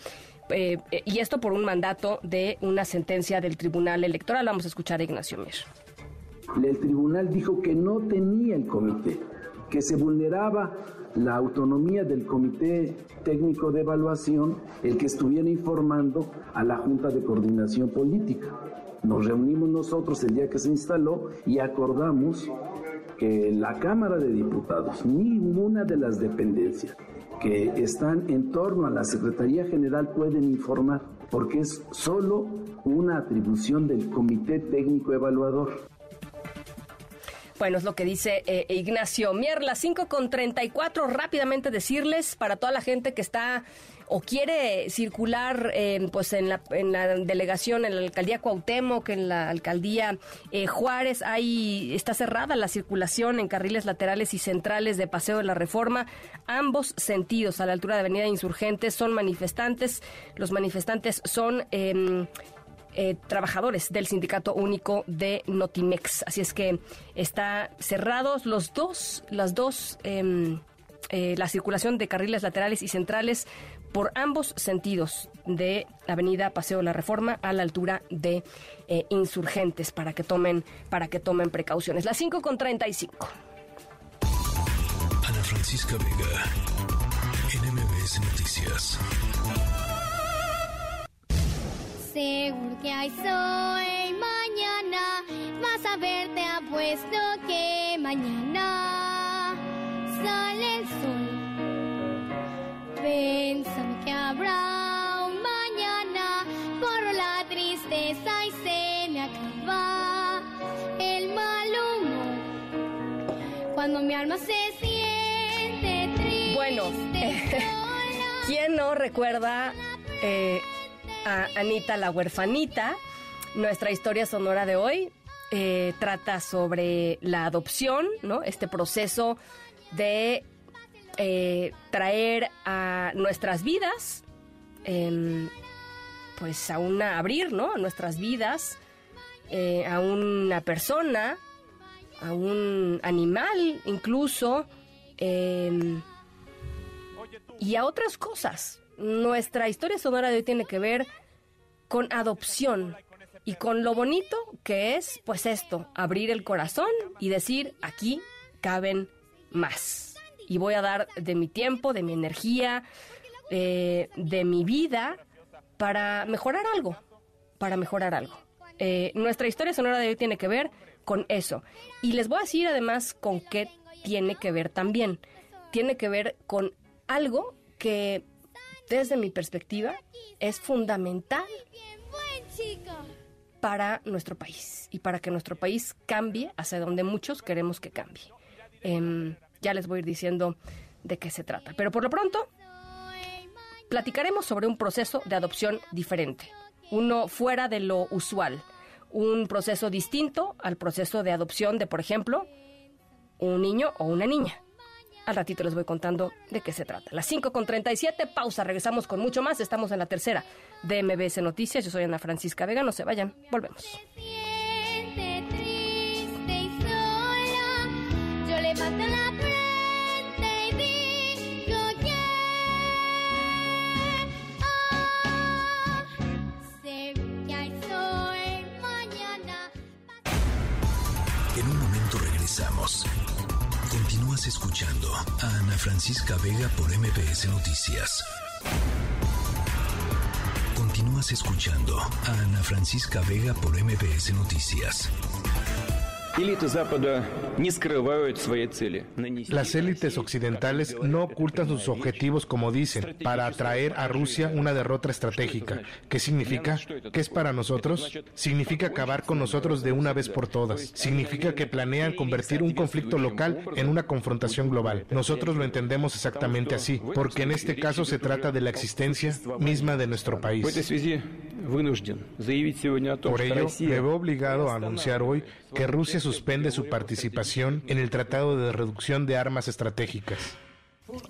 Eh, y esto por un mandato de una sentencia del Tribunal Electoral. Vamos a escuchar a Ignacio Mir. El tribunal dijo que no tenía el comité, que se vulneraba la autonomía del comité técnico de evaluación el que estuviera informando a la Junta de Coordinación Política. Nos reunimos nosotros el día que se instaló y acordamos que la Cámara de Diputados, ninguna de las dependencias que están en torno a la Secretaría General pueden informar, porque es solo una atribución del Comité Técnico Evaluador. Bueno, es lo que dice eh, Ignacio Mier, las 5 con 34. Rápidamente decirles para toda la gente que está o quiere circular eh, pues en la, en la delegación, en la alcaldía Cuauhtémoc, en la alcaldía eh, Juárez, ahí está cerrada la circulación en carriles laterales y centrales de Paseo de la Reforma, ambos sentidos, a la altura de Avenida Insurgentes, son manifestantes. Los manifestantes son em, eh, trabajadores del Sindicato Único de Notimex. Así es que está cerrados los dos, las dos, em, eh, la circulación de carriles laterales y centrales por ambos sentidos de Avenida Paseo La Reforma a la altura de eh, Insurgentes para que tomen para que tomen precauciones. Las 5 con 35. Ana Francisca Vega, NMBS Noticias. Seguro que hay sol mañana, vas a ver, te apuesto que mañana sale el sol. Pensando que habrá un mañana, por la tristeza y se me acaba el mal humor. Cuando mi alma se siente triste. Bueno, ¿quién no recuerda eh, Anita la huerfanita. Nuestra historia sonora de hoy eh, trata sobre la adopción, ¿no? Este proceso de eh, traer a nuestras vidas, em, pues a una, abrir, ¿no? A nuestras vidas, eh, a una persona, a un animal incluso, em, y a otras cosas. Nuestra historia sonora de hoy tiene que ver con adopción y con lo bonito que es, pues esto, abrir el corazón y decir, aquí caben más. Y voy a dar de mi tiempo, de mi energía, eh, de mi vida para mejorar algo, para mejorar algo. Eh, nuestra historia sonora de hoy tiene que ver con eso. Y les voy a decir además con qué tiene que ver también. Tiene que ver con algo que desde mi perspectiva es fundamental para nuestro país y para que nuestro país cambie hacia donde muchos queremos que cambie. Em, ya les voy a ir diciendo de qué se trata. Pero por lo pronto, platicaremos sobre un proceso de adopción diferente, uno fuera de lo usual, un proceso distinto al proceso de adopción de, por ejemplo, un niño o una niña. Al ratito les voy contando de qué se trata. Las 5 con 37, pausa, regresamos con mucho más. Estamos en la tercera de MBS Noticias. Yo soy Ana Francisca Vega, no se vayan, volvemos. Yo le En Continúas escuchando a Ana Francisca Vega por MBS Noticias. Continúas escuchando a Ana Francisca Vega por MBS Noticias. Las élites occidentales no ocultan sus objetivos como dicen, para atraer a Rusia una derrota estratégica. ¿Qué significa? ¿Qué es para nosotros? Significa acabar con nosotros de una vez por todas. Significa que planean convertir un conflicto local en una confrontación global. Nosotros lo entendemos exactamente así, porque en este caso se trata de la existencia misma de nuestro país. Por ello, me veo obligado a anunciar hoy que Rusia suspende su participación en el Tratado de Reducción de Armas Estratégicas.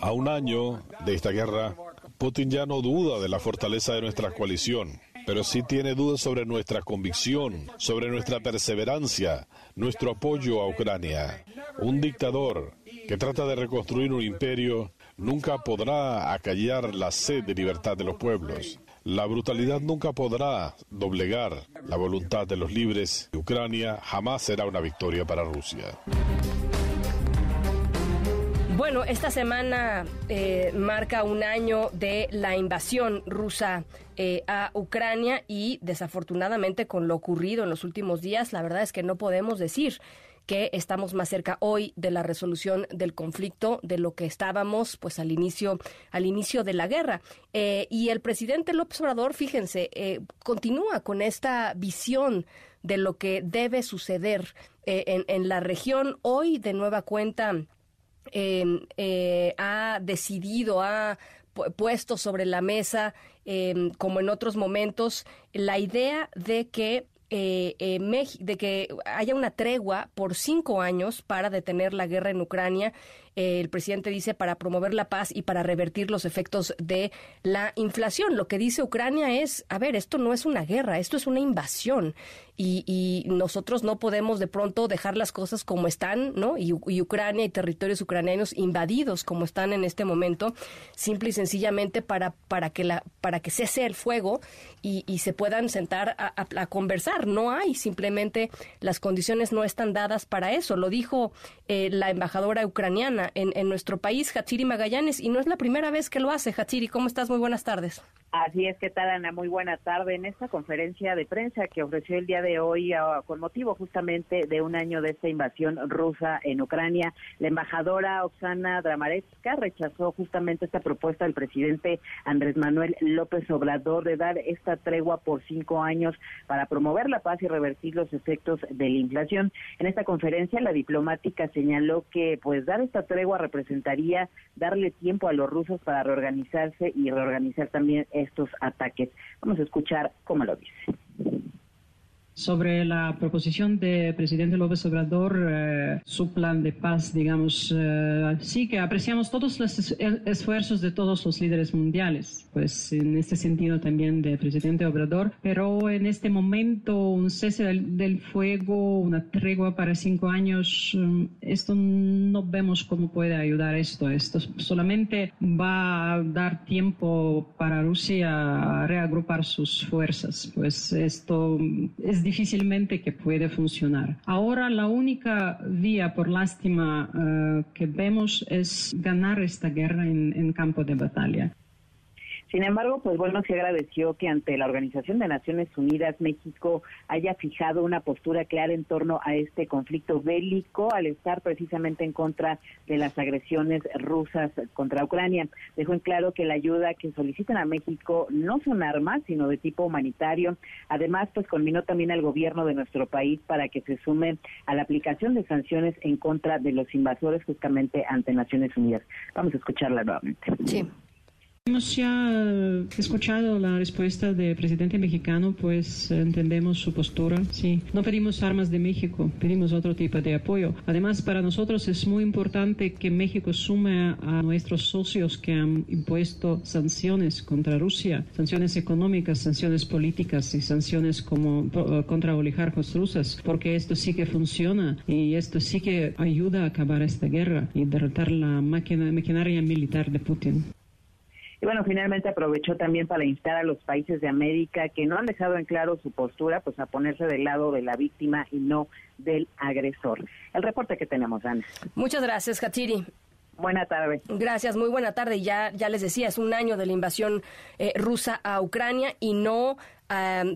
A un año de esta guerra, Putin ya no duda de la fortaleza de nuestra coalición, pero sí tiene dudas sobre nuestra convicción, sobre nuestra perseverancia, nuestro apoyo a Ucrania. Un dictador que trata de reconstruir un imperio nunca podrá acallar la sed de libertad de los pueblos. La brutalidad nunca podrá doblegar la voluntad de los libres. Ucrania jamás será una victoria para Rusia. Bueno, esta semana eh, marca un año de la invasión rusa eh, a Ucrania y desafortunadamente con lo ocurrido en los últimos días, la verdad es que no podemos decir que estamos más cerca hoy de la resolución del conflicto de lo que estábamos pues al inicio al inicio de la guerra. Eh, y el presidente López Obrador fíjense eh, continúa con esta visión de lo que debe suceder eh, en, en, la región. Hoy de nueva cuenta em, ha decidido ha puesto sobre la mesa em, como en otros momentos la idea de que eh, eh de que haya una tregua por cinco años para detener la guerra en Ucrania el presidente dice para promover la paz y para revertir los efectos de la inflación. Lo que dice Ucrania es, a ver, esto no es una guerra, esto es una invasión y, nosotros no podemos de pronto dejar las cosas como están, ¿no? Y, Ucrania y territorios ucranianos invadidos como están en este momento, simple y sencillamente para, para, que, la, para que cese el fuego y, se puedan sentar a, conversar. No hay, simplemente las condiciones no están dadas para eso. Lo dijo eh, la embajadora ucraniana en, nuestro país, Hatsiri Magallanes, y no es la primera vez que lo hace. Hatsiri, ¿cómo estás? Muy buenas tardes. Así es, que tal, Ana? Muy buena tarde. En esta conferencia de prensa que ofreció el día de hoy, ah, con motivo justamente de un año de esta invasión rusa en Ucrania, la embajadora Oksana Dramaretska rechazó justamente esta propuesta del presidente Andrés Manuel López Obrador de dar esta tregua por cinco años para promover la paz y revertir los efectos de la inflación. En esta conferencia, la diplomática señaló que, pues, dar esta tregua representaría darle tiempo a los rusos para reorganizarse y reorganizar también estos ataques. Vamos a escuchar cómo lo dice. Sobre la proposición de presidente López Obrador, eh, su plan de paz, digamos, eh, sí que apreciamos todos los esfuerzos de todos los líderes mundiales, pues en este sentido también del presidente Obrador, pero en este momento un cese del, fuego, una tregua para cinco años, mm, esto no vemos cómo puede ayudar esto. Esto solamente va a dar tiempo para Rusia a reagrupar sus fuerzas, pues esto es difícilmente que puede funcionar. Ahora la única vía, por lástima, eh, que vemos es ganar esta guerra en campo de batalla. Sin embargo, pues bueno, se agradeció que ante la Organización de Naciones Unidas México haya fijado una postura clara en torno a este conflicto bélico al estar precisamente en contra de las agresiones rusas contra Ucrania. Dejó en claro que la ayuda que solicitan a México no son armas, sino de tipo humanitario. Además, pues conminó también al gobierno de nuestro país para que se sume a la aplicación de sanciones en contra de los invasores justamente ante Naciones Unidas. Vamos a escucharla nuevamente. Sí. Hemos ya eh, escuchado la respuesta del presidente mexicano, pues entendemos su postura. Sí, no pedimos armas de México, pedimos otro tipo de apoyo. Además, para nosotros es muy importante que México sume a nuestros socios que han impuesto sanciones contra Rusia, sanciones económicas, sanciones políticas y sanciones como eh, contra oligarcos rusas, porque esto sí que funciona y esto sí que ayuda a acabar esta guerra y derrotar la maquinaria militar de Putin. Y bueno, finalmente aprovechó también para instar a los países de América que no han dejado en claro su postura, pues a ponerse del lado de la víctima y no del agresor. El reporte que tenemos, Ana. Muchas gracias, Katiri. Buena tarde. Gracias, muy buena tarde. Ya, ya les decía, es un año de la invasión eh, rusa a Ucrania y no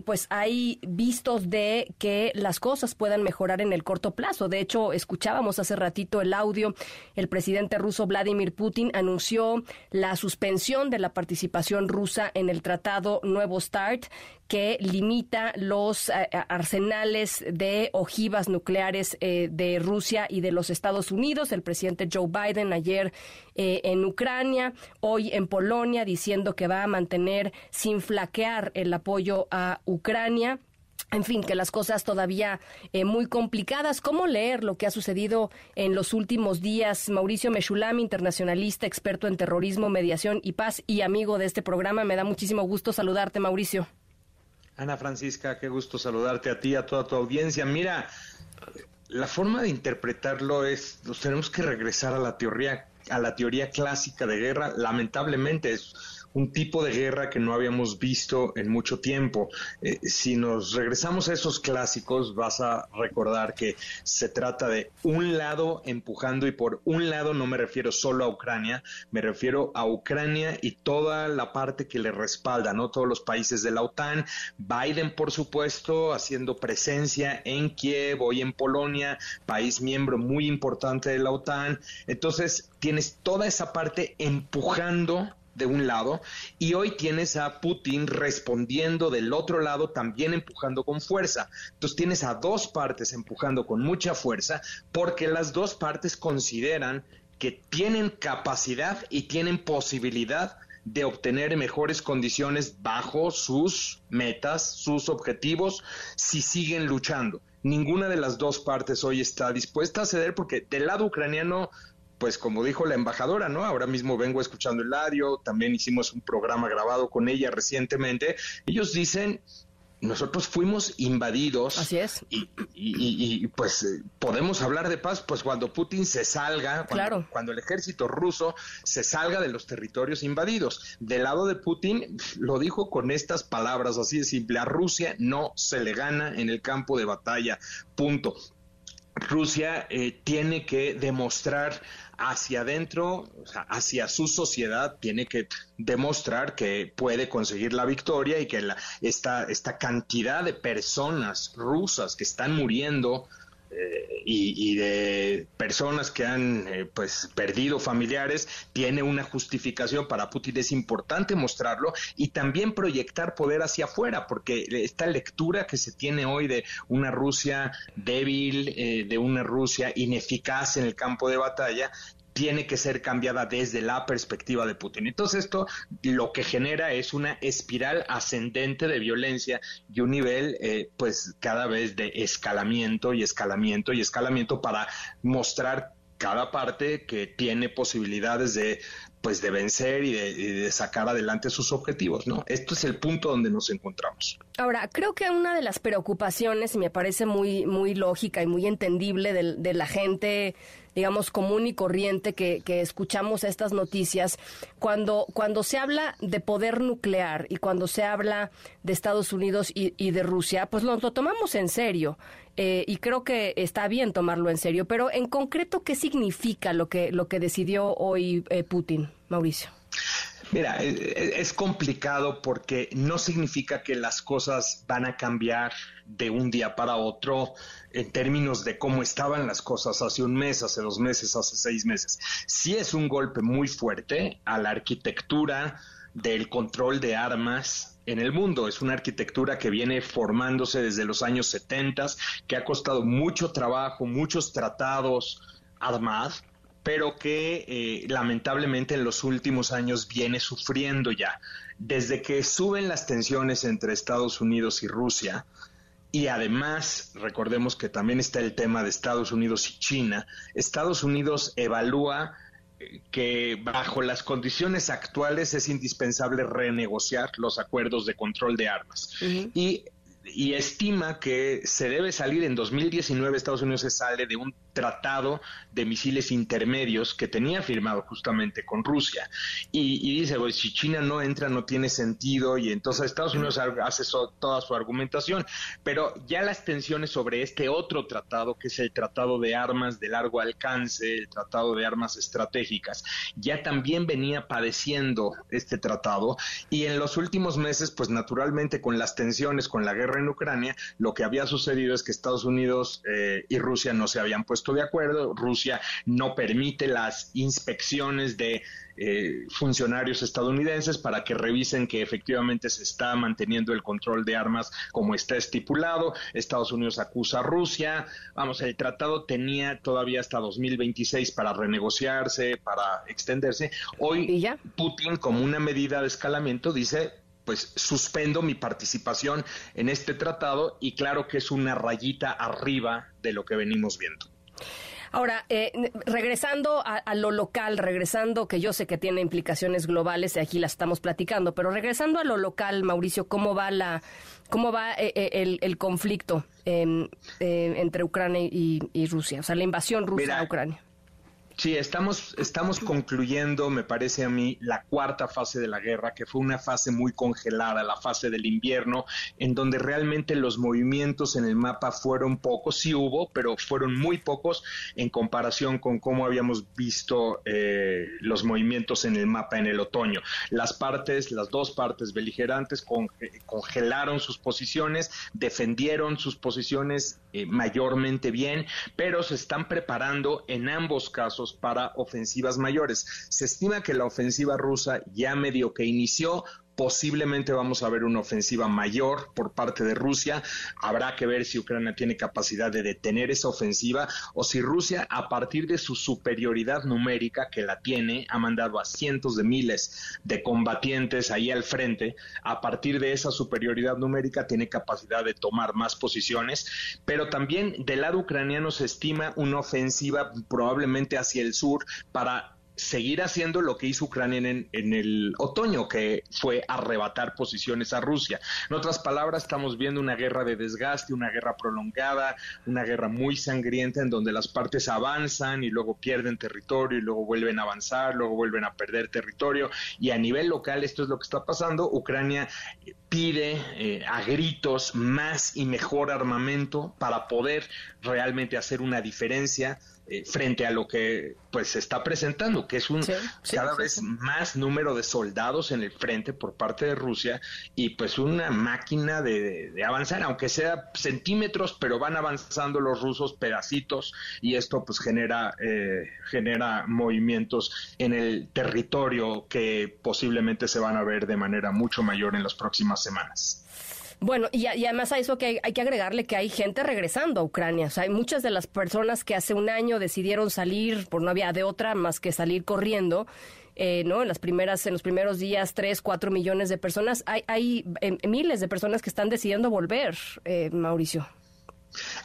pues hay vistos de que las cosas puedan mejorar en el corto plazo. De hecho, escuchábamos hace ratito el audio, el presidente ruso Vladimir Putin anunció la suspensión de la participación rusa en el tratado Nuevo START, que limita los eh, arsenales de ojivas nucleares eh, de Rusia y de los Estados Unidos. El presidente Joe Biden ayer eh, en Ucrania, hoy en Polonia, diciendo que va a mantener sin flaquear el apoyo a Ucrania. En fin, que las cosas todavía muy complicadas. ¿Cómo leer lo que ha sucedido en los últimos días? Mauricio Meshulami, internacionalista, experto en terrorismo, mediación y paz y amigo de este programa. Me da muchísimo gusto saludarte, Mauricio. Ana Francisca, qué gusto saludarte a ti, a toda tu audiencia. Mira, la forma de interpretarlo es, nos tenemos que regresar a la teoría, a la teoría clásica de guerra. Lamentablemente es un tipo de guerra que no habíamos visto en mucho tiempo. Eh, si nos regresamos a esos clásicos, vas a recordar que se trata de un lado empujando y por un lado no me refiero solo a Ucrania, me refiero a Ucrania y toda la parte que le respalda, ¿no? Todos los países de la OTAN, Biden, por supuesto, haciendo presencia en Kiev, hoy en Polonia, país miembro muy importante de la OTAN. Entonces, tienes toda esa parte empujando de un lado y hoy tienes a Putin respondiendo del otro lado también empujando con fuerza. Entonces tienes a dos partes empujando con mucha fuerza porque las dos partes consideran que tienen capacidad y tienen posibilidad de obtener mejores condiciones bajo sus metas, sus objetivos, si siguen luchando. Ninguna de las dos partes hoy está dispuesta a ceder porque del lado ucraniano pues como dijo la embajadora, ¿no? Ahora mismo vengo escuchando el radio, también hicimos un programa grabado con ella recientemente. Ellos dicen, nosotros fuimos invadidos. Así es. Y, pues eh, podemos hablar de paz, pues cuando Putin se salga, cuando, claro. cuando el ejército ruso se salga de los territorios invadidos. Del lado de Putin, lo dijo con estas palabras, así de simple, a Rusia no se le gana en el campo de batalla, punto. Rusia eh, tiene que demostrar hacia adentro, hacia su sociedad, tiene que demostrar que puede conseguir la victoria y que la, esta, esta cantidad de personas rusas que están muriendo eh, y, de personas que han eh, pues perdido familiares tiene una justificación. Para Putin es importante mostrarlo y también proyectar poder hacia afuera porque esta lectura que se tiene hoy de una Rusia débil eh, de una Rusia ineficaz en el campo de batalla tiene que ser cambiada desde la perspectiva de Putin. Entonces esto lo que genera es una espiral ascendente de violencia y un nivel eh, pues cada vez de escalamiento y escalamiento y escalamiento para mostrar cada parte que tiene posibilidades de pues de vencer y de, sacar adelante sus objetivos, ¿no? Esto es el punto donde nos encontramos. Ahora, creo que una de las preocupaciones, y me parece muy, muy lógica y muy entendible de la gente digamos, común y corriente que, que escuchamos estas noticias, cuando, cuando se habla de poder nuclear y cuando se habla de Estados Unidos y, de Rusia, pues lo, tomamos en serio. Eh, y creo que está bien tomarlo en serio. Pero en concreto, ¿qué significa lo que, lo que decidió hoy eh, Putin, Mauricio? Mira, es complicado porque no significa que las cosas van a cambiar de un día para otro en términos de cómo estaban las cosas hace un mes, hace dos meses, hace seis meses. Sí es un golpe muy fuerte a la arquitectura del control de armas en el mundo. Es una arquitectura que viene formándose desde los años 70, que ha costado mucho trabajo, muchos tratados armados pero que eh, lamentablemente en los últimos años viene sufriendo ya. Desde que suben las tensiones entre Estados Unidos y Rusia, y además, recordemos que también está el tema de Estados Unidos y China, Estados Unidos evalúa eh, que bajo las condiciones actuales es indispensable renegociar los acuerdos de control de armas. Y y estima que se debe salir en 2019 Estados Unidos se sale de un tratado de misiles intermedios que tenía firmado justamente con Rusia. Y, dice, pues, si China no entra no tiene sentido y entonces Estados Unidos hace toda su argumentación. Pero ya las tensiones sobre este otro tratado, que es el Tratado de Armas de Largo Alcance, el Tratado de Armas Estratégicas, ya también venía padeciendo este tratado y en los últimos meses, pues naturalmente con las tensiones, con la guerra en Ucrania, lo que había sucedido es que Estados Unidos eh, y Rusia no se habían puesto de acuerdo. Rusia no permite las inspecciones de eh, funcionarios estadounidenses para que revisen que efectivamente se está manteniendo el control de armas como está estipulado. Estados Unidos acusa a Rusia. Vamos, el tratado tenía todavía hasta 2026 para renegociarse, para extenderse. Hoy Putin, como una medida de escalamiento, dice pues suspendo mi participación en este tratado y claro que es una rayita arriba de lo que venimos viendo. Ahora, eh, regresando a, lo local, regresando, que yo sé que tiene implicaciones globales, y aquí las estamos platicando, pero regresando a lo local, Mauricio, ¿cómo va la, cómo va eh, eh, el, conflicto entre Ucrania y, Rusia? O sea, la invasión rusa a Ucrania. Sí, estamos, estamos concluyendo, me parece a mí, la cuarta fase de la guerra, que fue una fase muy congelada, la fase del invierno, en donde realmente los movimientos en el mapa fueron pocos, sí hubo, pero fueron muy pocos en comparación con cómo habíamos visto eh, los movimientos en el mapa en el otoño. Las partes, las dos partes beligerantes congelaron sus posiciones, defendieron sus posiciones eh, mayormente bien, pero se están preparando en ambos casos para ofensivas mayores. Se estima que la ofensiva rusa ya medio que inició, Posiblemente vamos a ver una ofensiva mayor por parte de Rusia. Habrá que ver si Ucrania tiene capacidad de detener esa ofensiva o si Rusia, a partir de su superioridad numérica que la tiene, ha mandado a cientos de miles de combatientes ahí al frente. A partir de esa superioridad numérica tiene capacidad de tomar más posiciones. Pero también del lado ucraniano se estima una ofensiva probablemente hacia el sur para seguir haciendo lo que hizo Ucrania en, el otoño, que fue arrebatar posiciones a Rusia. En otras palabras, estamos viendo una guerra de desgaste, una guerra prolongada, una guerra muy sangrienta en donde las partes avanzan y luego pierden territorio y luego vuelven a avanzar, luego vuelven a perder territorio. Y a nivel local esto es lo que está pasando. Ucrania pide eh, a gritos más y mejor armamento para poder realmente hacer una diferencia eh, frente a lo que pues se está presentando, que es un cada vez más número de soldados en el frente por parte de Rusia y pues una máquina de, avanzar, aunque sea centímetros, pero van avanzando los rusos pedacitos y esto pues genera eh, genera movimientos en el territorio que posiblemente se van a ver de manera mucho mayor en las próximas semanas. Bueno, y, además a eso que hay, que agregarle que hay gente regresando a Ucrania. O sea, hay muchas de las personas que hace un año decidieron salir, por no había de otra más que salir corriendo. Eh, ¿no? En las primeras, en los primeros días, tres, cuatro millones de personas. Hay, hay eh, miles de personas que están decidiendo volver, eh, Mauricio.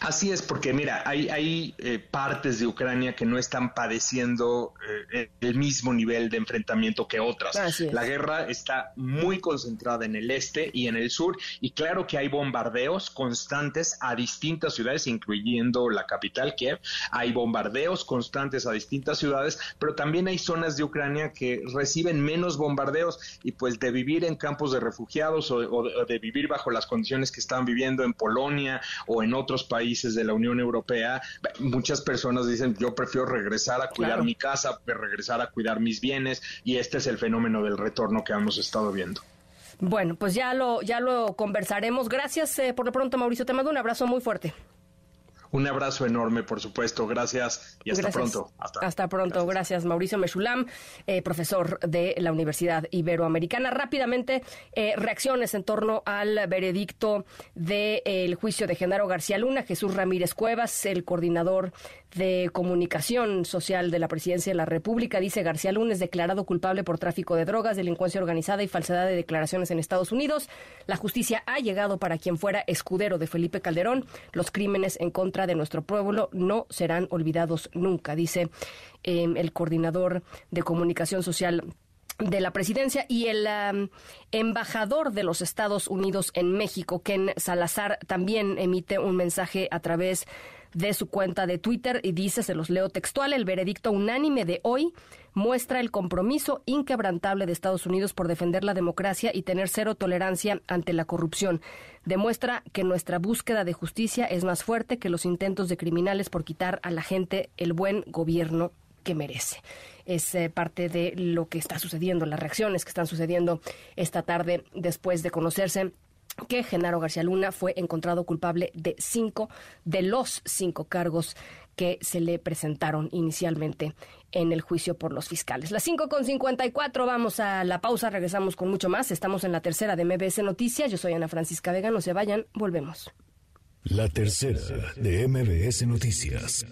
Así es, porque mira, hay, hay eh, partes de Ucrania que no están padeciendo eh, el mismo nivel de enfrentamiento que otras. La guerra está muy concentrada en el este y en el sur, y claro que hay bombardeos constantes a distintas ciudades, incluyendo la capital, Kiev. Hay bombardeos constantes a distintas ciudades, pero también hay zonas de Ucrania que reciben menos bombardeos y pues de vivir en campos de refugiados o de vivir bajo las condiciones que están viviendo en Polonia o en otros países de la Unión Europea, muchas personas dicen, yo prefiero regresar a cuidar mi casa, regresar a cuidar mis bienes, y este es el fenómeno del retorno que hemos estado viendo. Bueno, pues ya lo, ya lo conversaremos. Gracias eh, por lo pronto, Mauricio. Te mando un abrazo muy fuerte. Un abrazo enorme, por supuesto. Gracias y hasta pronto. Hasta, pronto. Gracias. Mauricio Mechulam, eh, profesor de la Universidad Iberoamericana. Rápidamente, eh, reacciones en torno al veredicto del juicio de Genaro García Luna. Jesús Ramírez Cuevas, el coordinador de Comunicación Social de la Presidencia de la República, dice García Lunes, declarado culpable por tráfico de drogas, delincuencia organizada y falsedad de declaraciones en Estados Unidos. La justicia ha llegado para quien fuera escudero de Felipe Calderón. Los crímenes en contra de nuestro pueblo no serán olvidados nunca, dice em, el coordinador de Comunicación Social de la presidencia y el embajador de los Estados Unidos en México, Ken Salazar, también emite un mensaje a través de su cuenta de Twitter y dice, se los leo textual, el veredicto unánime de hoy muestra el compromiso inquebrantable de Estados Unidos por defender la democracia y tener cero tolerancia ante la corrupción. Demuestra que nuestra búsqueda de justicia es más fuerte que los intentos de criminales por quitar a la gente el buen gobierno que merece. Es eh, parte de lo que está sucediendo, las reacciones que están sucediendo esta tarde después de conocerse que Genaro García Luna fue encontrado culpable de cinco de los cinco cargos que se le presentaron inicialmente en el juicio por los fiscales. Las cinco con cuatro, vamos a la pausa, regresamos con mucho más. Estamos en la tercera de MBS Noticias. Yo soy Ana Francisca Vega, no se vayan, volvemos. La tercera de MBS Noticias.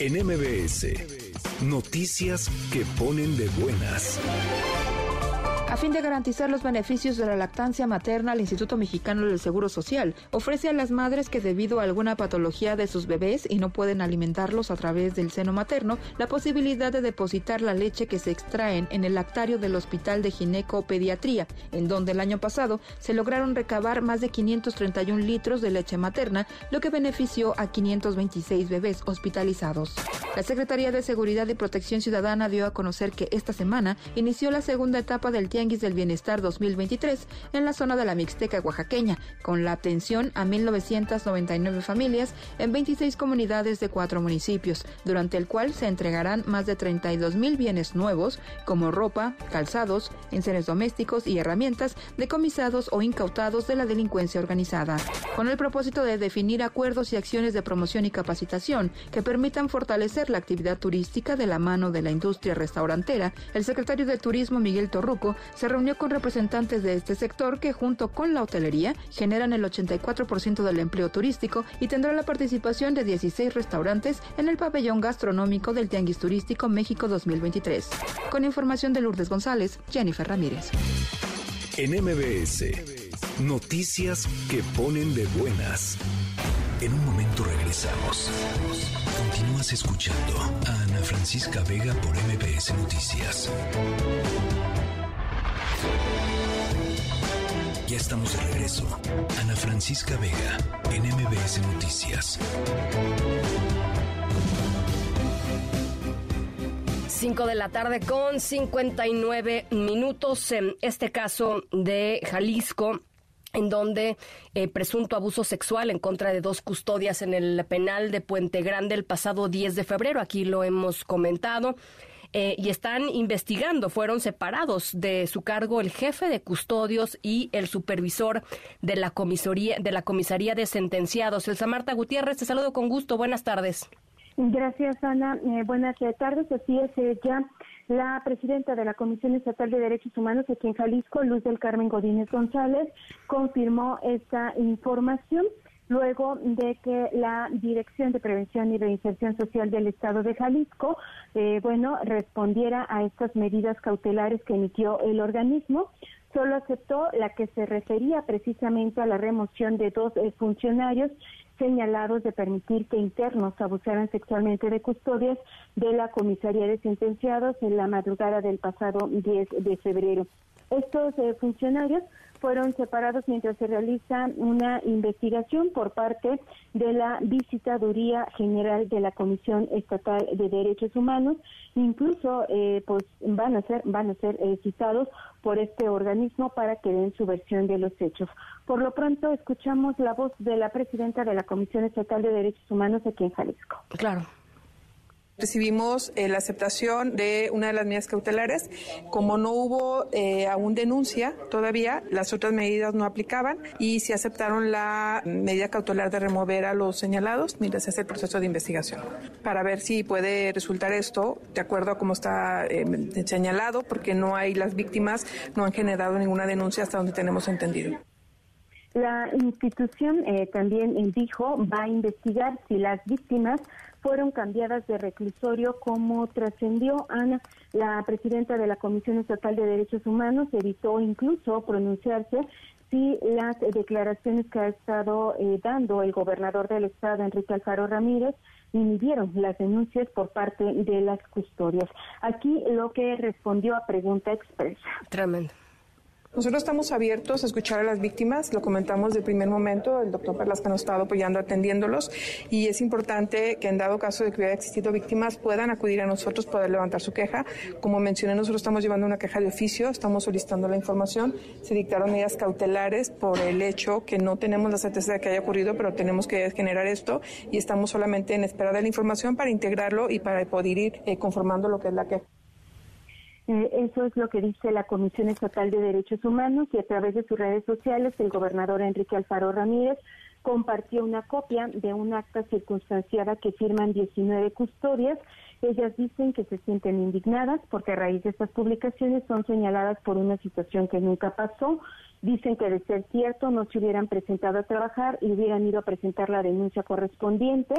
En MBS, noticias que ponen de buenas. A fin de garantizar los beneficios de la lactancia materna, el Instituto Mexicano del Seguro Social ofrece a las madres que debido a alguna patología de sus bebés y no pueden alimentarlos a través del seno materno, la posibilidad de depositar la leche que se extraen en el lactario del Hospital de Ginecopediatría, en donde el año pasado se lograron recabar más de 531 litros de leche materna, lo que benefició a 526 bebés hospitalizados. La Secretaría de Seguridad y Protección Ciudadana dio a conocer que esta semana inició la segunda etapa del tiempo del Bienestar 2023 en la zona de la Mixteca oaxaqueña, con la atención a 1.999 familias en 26 comunidades de cuatro municipios, durante el cual se entregarán más de 32 mil bienes nuevos, como ropa, calzados, enseres domésticos y herramientas decomisados o incautados de la delincuencia organizada, con el propósito de definir acuerdos y acciones de promoción y capacitación que permitan fortalecer la actividad turística de la mano de la industria restaurantera. El secretario de Turismo Miguel Torruco se reunió con representantes de este sector que junto con la hotelería generan el 84% del empleo turístico y tendrá la participación de 16 restaurantes en el pabellón gastronómico del Tianguis Turístico México 2023. Con información de Lourdes González, Jennifer Ramírez. En MBS, noticias que ponen de buenas. En un momento regresamos. Continúas escuchando a Ana Francisca Vega por MBS Noticias. Ya estamos de regreso. Ana Francisca Vega, en MBS Noticias. 5 de la tarde con 59 minutos. En este caso de Jalisco, en donde eh, presunto abuso sexual en contra de dos custodias en el penal de Puente Grande el pasado 10 de febrero. Aquí lo hemos comentado. Eh, y están investigando. Fueron separados de su cargo el jefe de custodios y el supervisor de la comisaría de la comisaría de sentenciados. Elsa Marta Gutiérrez, te saludo con gusto. Buenas tardes. Gracias, Ana. Eh, buenas tardes. Así es, eh, ya La presidenta de la Comisión Estatal de Derechos Humanos aquí en Jalisco, Luz del Carmen Godínez González, confirmó esta información luego de que la Dirección de Prevención y Reinserción Social del Estado de Jalisco, eh, bueno, respondiera a estas medidas cautelares que emitió el organismo. Solo aceptó la que se refería precisamente a la remoción de dos eh, funcionarios señalados de permitir que internos abusaran sexualmente de custodias de la comisaría de sentenciados en la madrugada del pasado 10 de febrero. Estos eh, funcionarios fueron separados mientras se realiza una investigación por parte de la Visitaduría General de la Comisión Estatal de Derechos Humanos. Incluso, eh, pues van a ser van a ser eh, citados por este organismo para que den su versión de los hechos. Por lo pronto, escuchamos la voz de la presidenta de la Comisión Estatal de Derechos Humanos aquí en Jalisco. Claro. Recibimos eh, la aceptación de una de las medidas cautelares. Como no hubo eh, aún denuncia todavía, las otras medidas no aplicaban y se aceptaron la medida cautelar de remover a los señalados mientras se hace el proceso de investigación para ver si puede resultar esto de acuerdo a cómo está eh, señalado, porque no hay las víctimas, no han generado ninguna denuncia hasta donde tenemos entendido. La institución también dijo va a investigar si las víctimas fueron cambiadas de reclusorio como trascendió Ana, la presidenta de la Comisión Estatal de Derechos Humanos, evitó incluso pronunciarse si las declaraciones que ha estado eh, dando el gobernador del estado, Enrique Alfaro Ramírez, inhibieron las denuncias por parte de las custodias. Aquí lo que respondió a pregunta expresa. Tremendo. Nosotros estamos abiertos a escuchar a las víctimas, lo comentamos de primer momento, el doctor Perlasca nos ha estado apoyando, atendiéndolos, y es importante que en dado caso de que hubiera existido víctimas puedan acudir a nosotros, poder levantar su queja. Como mencioné, nosotros estamos llevando una queja de oficio, estamos solicitando la información, se dictaron medidas cautelares por el hecho que no tenemos la certeza de que haya ocurrido, pero tenemos que generar esto y estamos solamente en espera de la información para integrarlo y para poder ir eh, conformando lo que es la queja. Eh, eso es lo que dice la Comisión Estatal de Derechos Humanos y a través de sus redes sociales el gobernador Enrique Alfaro Ramírez compartió una copia de un acta circunstanciada que firman 19 custodias. Ellas dicen que se sienten indignadas porque a raíz de estas publicaciones son señaladas por una situación que nunca pasó. Dicen que de ser cierto no se hubieran presentado a trabajar y hubieran ido a presentar la denuncia correspondiente.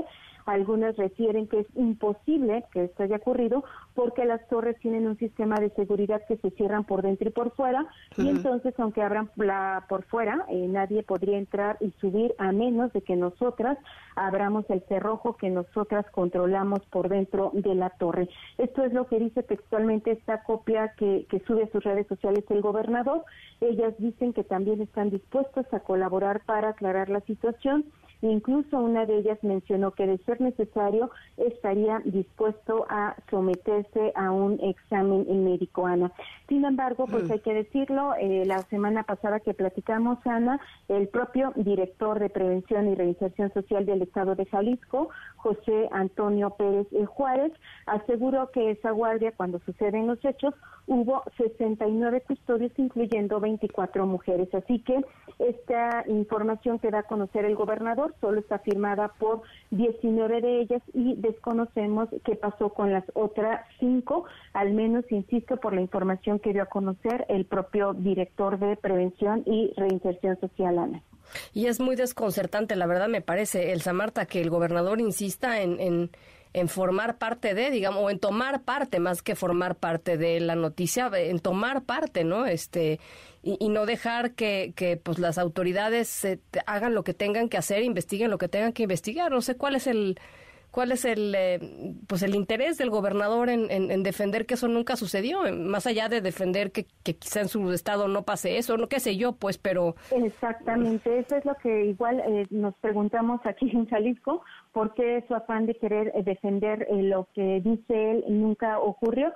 Algunas refieren que es imposible que esto haya ocurrido porque las torres tienen un sistema de seguridad que se cierran por dentro y por fuera y entonces aunque abran la por fuera eh, nadie podría entrar y subir a menos de que nosotras abramos el cerrojo que nosotras controlamos por dentro de la torre. Esto es lo que dice textualmente esta copia que, que sube a sus redes sociales el gobernador. Ellas dicen que también están dispuestas a colaborar para aclarar la situación Incluso una de ellas mencionó que de ser necesario estaría dispuesto a someterse a un examen médico, Ana. Sin embargo, pues mm. hay que decirlo, eh, la semana pasada que platicamos, Ana, el propio director de Prevención y Reinserción Social del Estado de Jalisco, José Antonio Pérez Juárez, aseguró que esa guardia, cuando suceden los hechos, hubo 69 custodios, incluyendo 24 mujeres. Así que esta información que da a conocer el gobernador solo está firmada por 19 de ellas y desconocemos qué pasó con las otras cinco, al menos, insisto, por la información que dio a conocer el propio director de Prevención y Reinserción Social, Ana. Y es muy desconcertante, la verdad me parece, Elsa Marta, que el gobernador insista en en formar parte de, digamos, o en tomar parte más que formar parte de la noticia, en tomar parte, ¿no? Este, y, no dejar que, que pues las autoridades hagan lo que tengan que hacer, investiguen lo que tengan que investigar. No sé cuál es el cuál es el eh, pues el interés del gobernador en, en, defender que eso nunca sucedió más allá de defender que, que, quizá en su estado no pase eso no qué sé yo pues pero exactamente eso es lo que igual eh, nos preguntamos aquí en Jalisco por qué su afán de querer eh, defender lo que dice él nunca ocurrió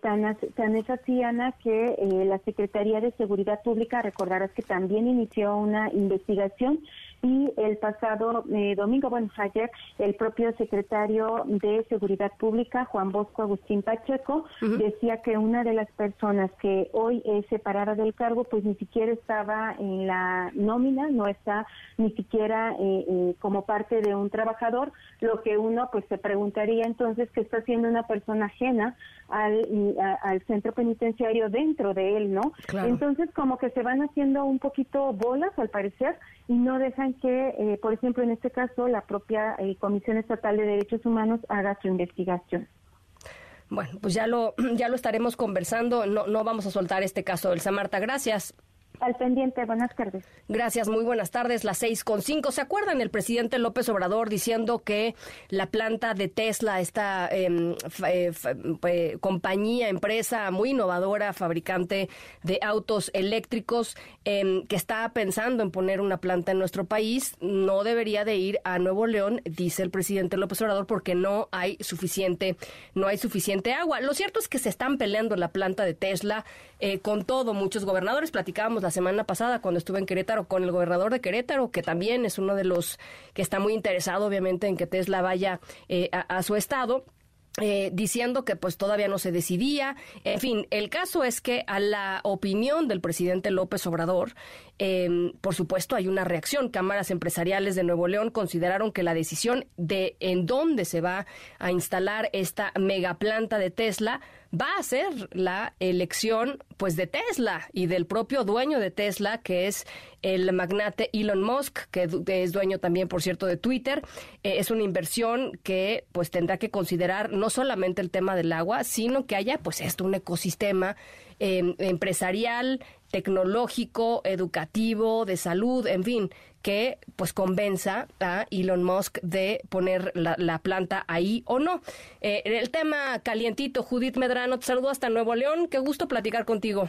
tan, tan es así Ana que la Secretaría de Seguridad Pública recordarás que también inició una investigación y el pasado eh, domingo, bueno, ayer, el propio secretario de Seguridad Pública, Juan Bosco Agustín Pacheco, decía que una de las personas que hoy es separada del cargo, pues ni siquiera estaba en la nómina, no está ni siquiera eh, eh, como parte de un trabajador, lo que uno pues se preguntaría entonces que está haciendo una persona ajena al, al centro penitenciario dentro de él, ¿no? Entonces como que se van haciendo un poquito bolas al parecer y no dejan que, eh, por ejemplo, en este caso, la propia eh, Comisión Estatal de Derechos Humanos haga su investigación. Bueno, pues ya lo, ya lo estaremos conversando. No, no vamos a soltar este caso, Elsa Marta. Gracias. Al pendiente, buenas tardes. Gracias, muy buenas tardes, las seis con cinco. ¿Se acuerdan el presidente López Obrador diciendo que la planta de Tesla, esta em, eh, compañía, empresa muy innovadora, fabricante de autos eléctricos, em, que está pensando en poner una planta en nuestro país, no debería de ir a Nuevo León, dice el presidente López Obrador, porque no hay suficiente, no hay suficiente agua. Lo cierto es que se están peleando la planta de Tesla eh, con todo. Muchos gobernadores platicábamos la semana pasada cuando estuve en Querétaro con el gobernador de Querétaro, que también es uno de los que está muy interesado, obviamente, en que Tesla vaya eh, a, su estado. Eh, diciendo que pues todavía no se decidía. En fin, el caso es que a la opinión del presidente López Obrador, em, por supuesto hay una reacción. Cámaras empresariales de Nuevo León consideraron que la decisión de en dónde se va a instalar esta megaplanta de Tesla va a ser la elección pues de Tesla y del propio dueño de Tesla que es el magnate Elon Musk que es dueño también por cierto de Twitter. Eh, es una inversión que pues tendrá que considerar no solamente el tema del agua sino que haya pues esto un ecosistema em, empresarial tecnológico educativo de salud en fin que pues convenza a Elon Musk de poner la, planta ahí o no. Eh, el tema calientito, Judith Medrano, te saludo hasta Nuevo León, qué gusto platicar contigo.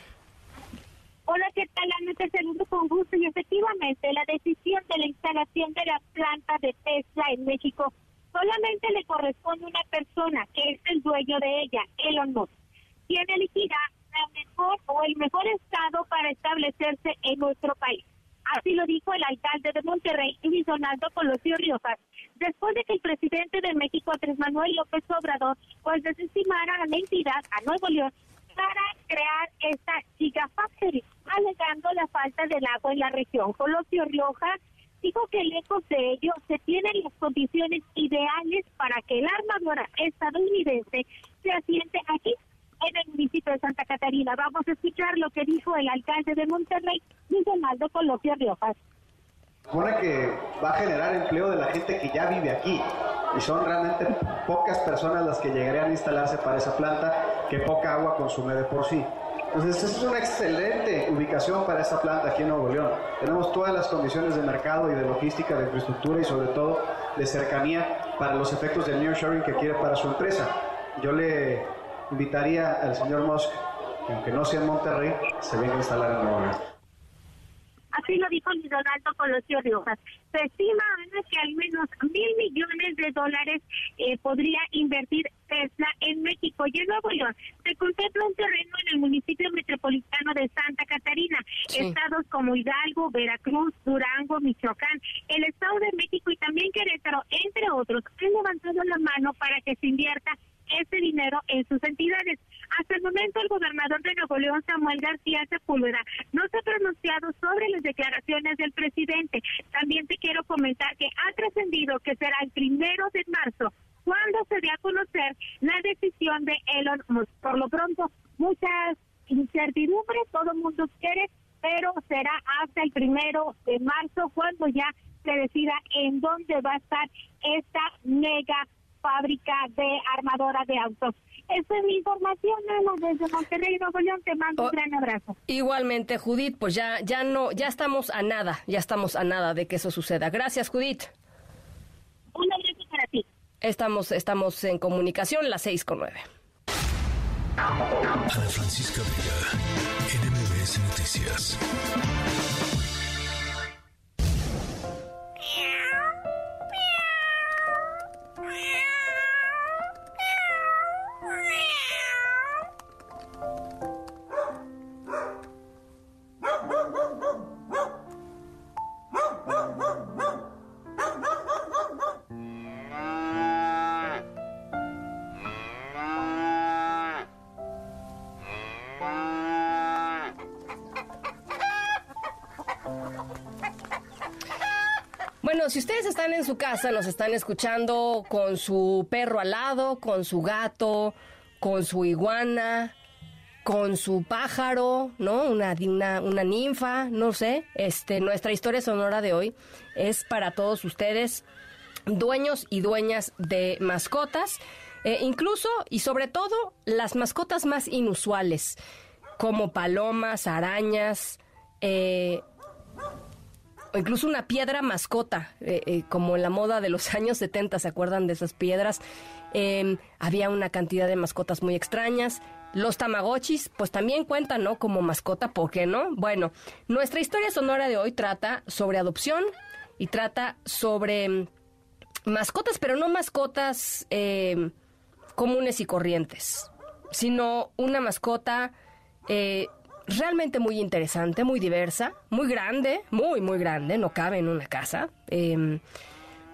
Hola, ¿qué tal? Ana, te saludo con gusto y efectivamente la decisión de la instalación de la planta de Tesla en México solamente le corresponde a una persona que es el dueño de ella, Elon Musk, quien elegirá la mejor o el mejor estado para establecerse en nuestro país. Así lo dijo el alcalde de Monterrey, Luis Donaldo Colosio Riojas, después de que el presidente de México, Andrés Manuel López Obrador, pues desestimara a la entidad, a Nuevo León, para crear esta Gigafactory, alegando la falta del agua en la región. Colosio Riojas dijo que lejos de ello se tienen las condiciones ideales para que la armadura estadounidense se asiente aquí en el municipio de Santa Catarina. Vamos a escuchar lo que dijo el alcalde de Monterrey, Luis Donaldo Colosio Riojas. Supone que va a generar empleo de la gente que ya vive aquí y son realmente pocas personas las que llegarían a instalarse para esa planta que poca agua consume de por sí. Entonces, es una excelente ubicación para esta planta aquí en Nuevo León. Tenemos todas las condiciones de mercado y de logística, de infraestructura y sobre todo de cercanía para los efectos del nearshoring que quiere para su empresa. Yo le invitaría al señor Musk, que aunque no sea en Monterrey, se venga a instalar en Nueva York. Así lo dijo Luis Donaldo Colosio Riojas. Se estima, Ana, que al menos mil millones de dólares eh, podría invertir Tesla en México y en Nuevo León. Se contempla un terreno en el municipio metropolitano de Santa Catarina. Estados como Hidalgo, Veracruz, Durango, Michoacán, el Estado de México y también Querétaro, entre otros, han levantado la mano para que se invierta ese dinero en sus entidades. Hasta el momento, el gobernador de Nuevo Samuel García Sepúlveda, no se ha pronunciado sobre las declaraciones del presidente. También te quiero comentar que ha trascendido que será el primero de marzo cuando se dé a conocer la decisión de Elon Musk. Por lo pronto, muchas incertidumbres, todo el mundo quiere, pero será hasta el primero de marzo cuando ya se decida en dónde va a estar esta mega fábrica de armadora de autos. Esa es mi información, Ana, desde Monterrey, Nuevo León. Te mando un oh, gran abrazo. Igualmente, Judith, pues ya, ya no, ya estamos a nada, ya estamos a nada de que eso suceda. Gracias, Judith. Un abrazo para ti. Estamos, estamos en comunicación, las seis con nueve. Ana Francisca Vega, NMBS Noticias. Bueno, si ustedes están en su casa, nos están escuchando con su perro al lado, con su gato, con su iguana, con su pájaro, ¿no? Una, una, una ninfa, no sé. Este, nuestra historia sonora de hoy es para todos ustedes, dueños y dueñas de mascotas, eh, incluso y sobre todo las mascotas más inusuales, como palomas, arañas, eh, o incluso una piedra mascota, eh, como en la moda de los años 70, ¿se acuerdan de esas piedras? Em, había una cantidad de mascotas muy extrañas. Los tamagotchis, pues también cuentan, ¿no? Como mascota, ¿por qué no? Bueno, nuestra historia sonora de hoy trata sobre adopción y trata sobre em, mascotas, pero no mascotas em, comunes y corrientes, sino una mascota eh, realmente muy interesante, muy diversa, muy grande, muy, muy grande, no cabe en una casa. Em,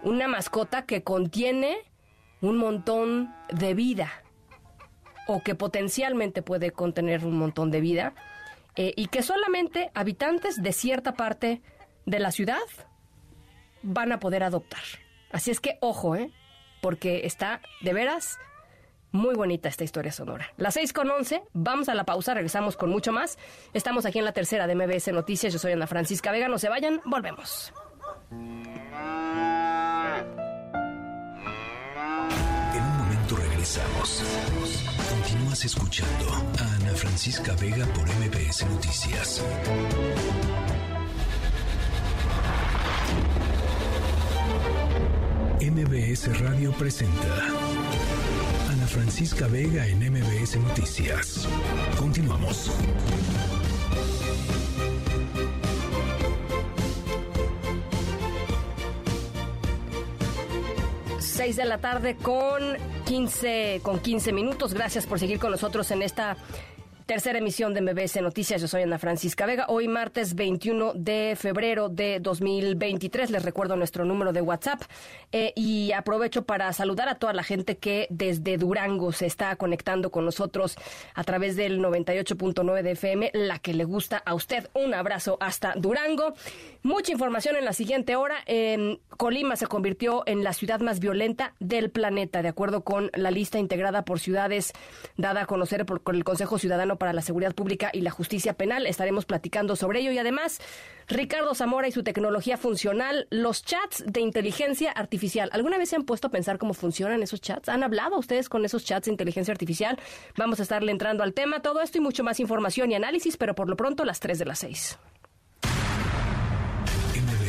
una mascota que contiene un montón de vida o que potencialmente puede contener un montón de vida eh, y que solamente habitantes de cierta parte de la ciudad van a poder adoptar. Así es que ojo, ¿eh? porque está de veras muy bonita esta historia sonora. Las 6 con 11, vamos a la pausa, regresamos con mucho más. Estamos aquí en la tercera de MBS Noticias, yo soy Ana Francisca Vega, no se vayan, volvemos. En un momento regresamos. Continúas escuchando a Ana Francisca Vega por MBS Noticias. MBS Radio presenta Francisca Vega en MBS Noticias. Continuamos. Seis de la tarde con 15, con 15 minutos. Gracias por seguir con nosotros en esta Tercera emisión de MBS Noticias, yo soy Ana Francisca Vega. Hoy martes 21 de febrero de 2023, les recuerdo nuestro número de WhatsApp eh, y aprovecho para saludar a toda la gente que desde Durango se está conectando con nosotros a través del 98.9 de FM, la que le gusta a usted. Un abrazo hasta Durango. Mucha información en la siguiente hora. Colima se convirtió en la ciudad más violenta del planeta, de acuerdo con la lista integrada por ciudades dada a conocer por el Consejo Ciudadano para la Seguridad Pública y la Justicia Penal. Estaremos platicando sobre ello y además Ricardo Zamora y su tecnología funcional, los chats de inteligencia artificial. ¿Alguna vez se han puesto a pensar cómo funcionan esos chats? ¿Han hablado ustedes con esos chats de inteligencia artificial? Vamos a estarle entrando al tema, todo esto y mucho más información y análisis, pero por lo pronto las 3 de las 6.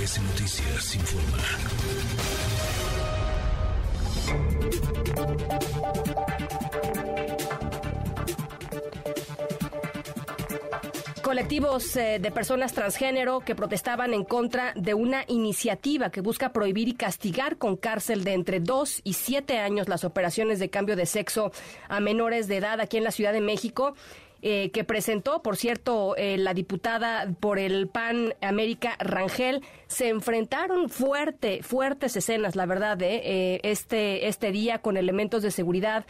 Noticias informa. Colectivos eh, de personas transgénero que protestaban en contra de una iniciativa que busca prohibir y castigar con cárcel de entre dos y siete años las operaciones de cambio de sexo a menores de edad aquí en la Ciudad de México. Eh, que presentó, por cierto, eh, la diputada por el PAN América Rangel, se enfrentaron fuerte, fuertes escenas, la verdad, eh, este, este día con elementos de seguridad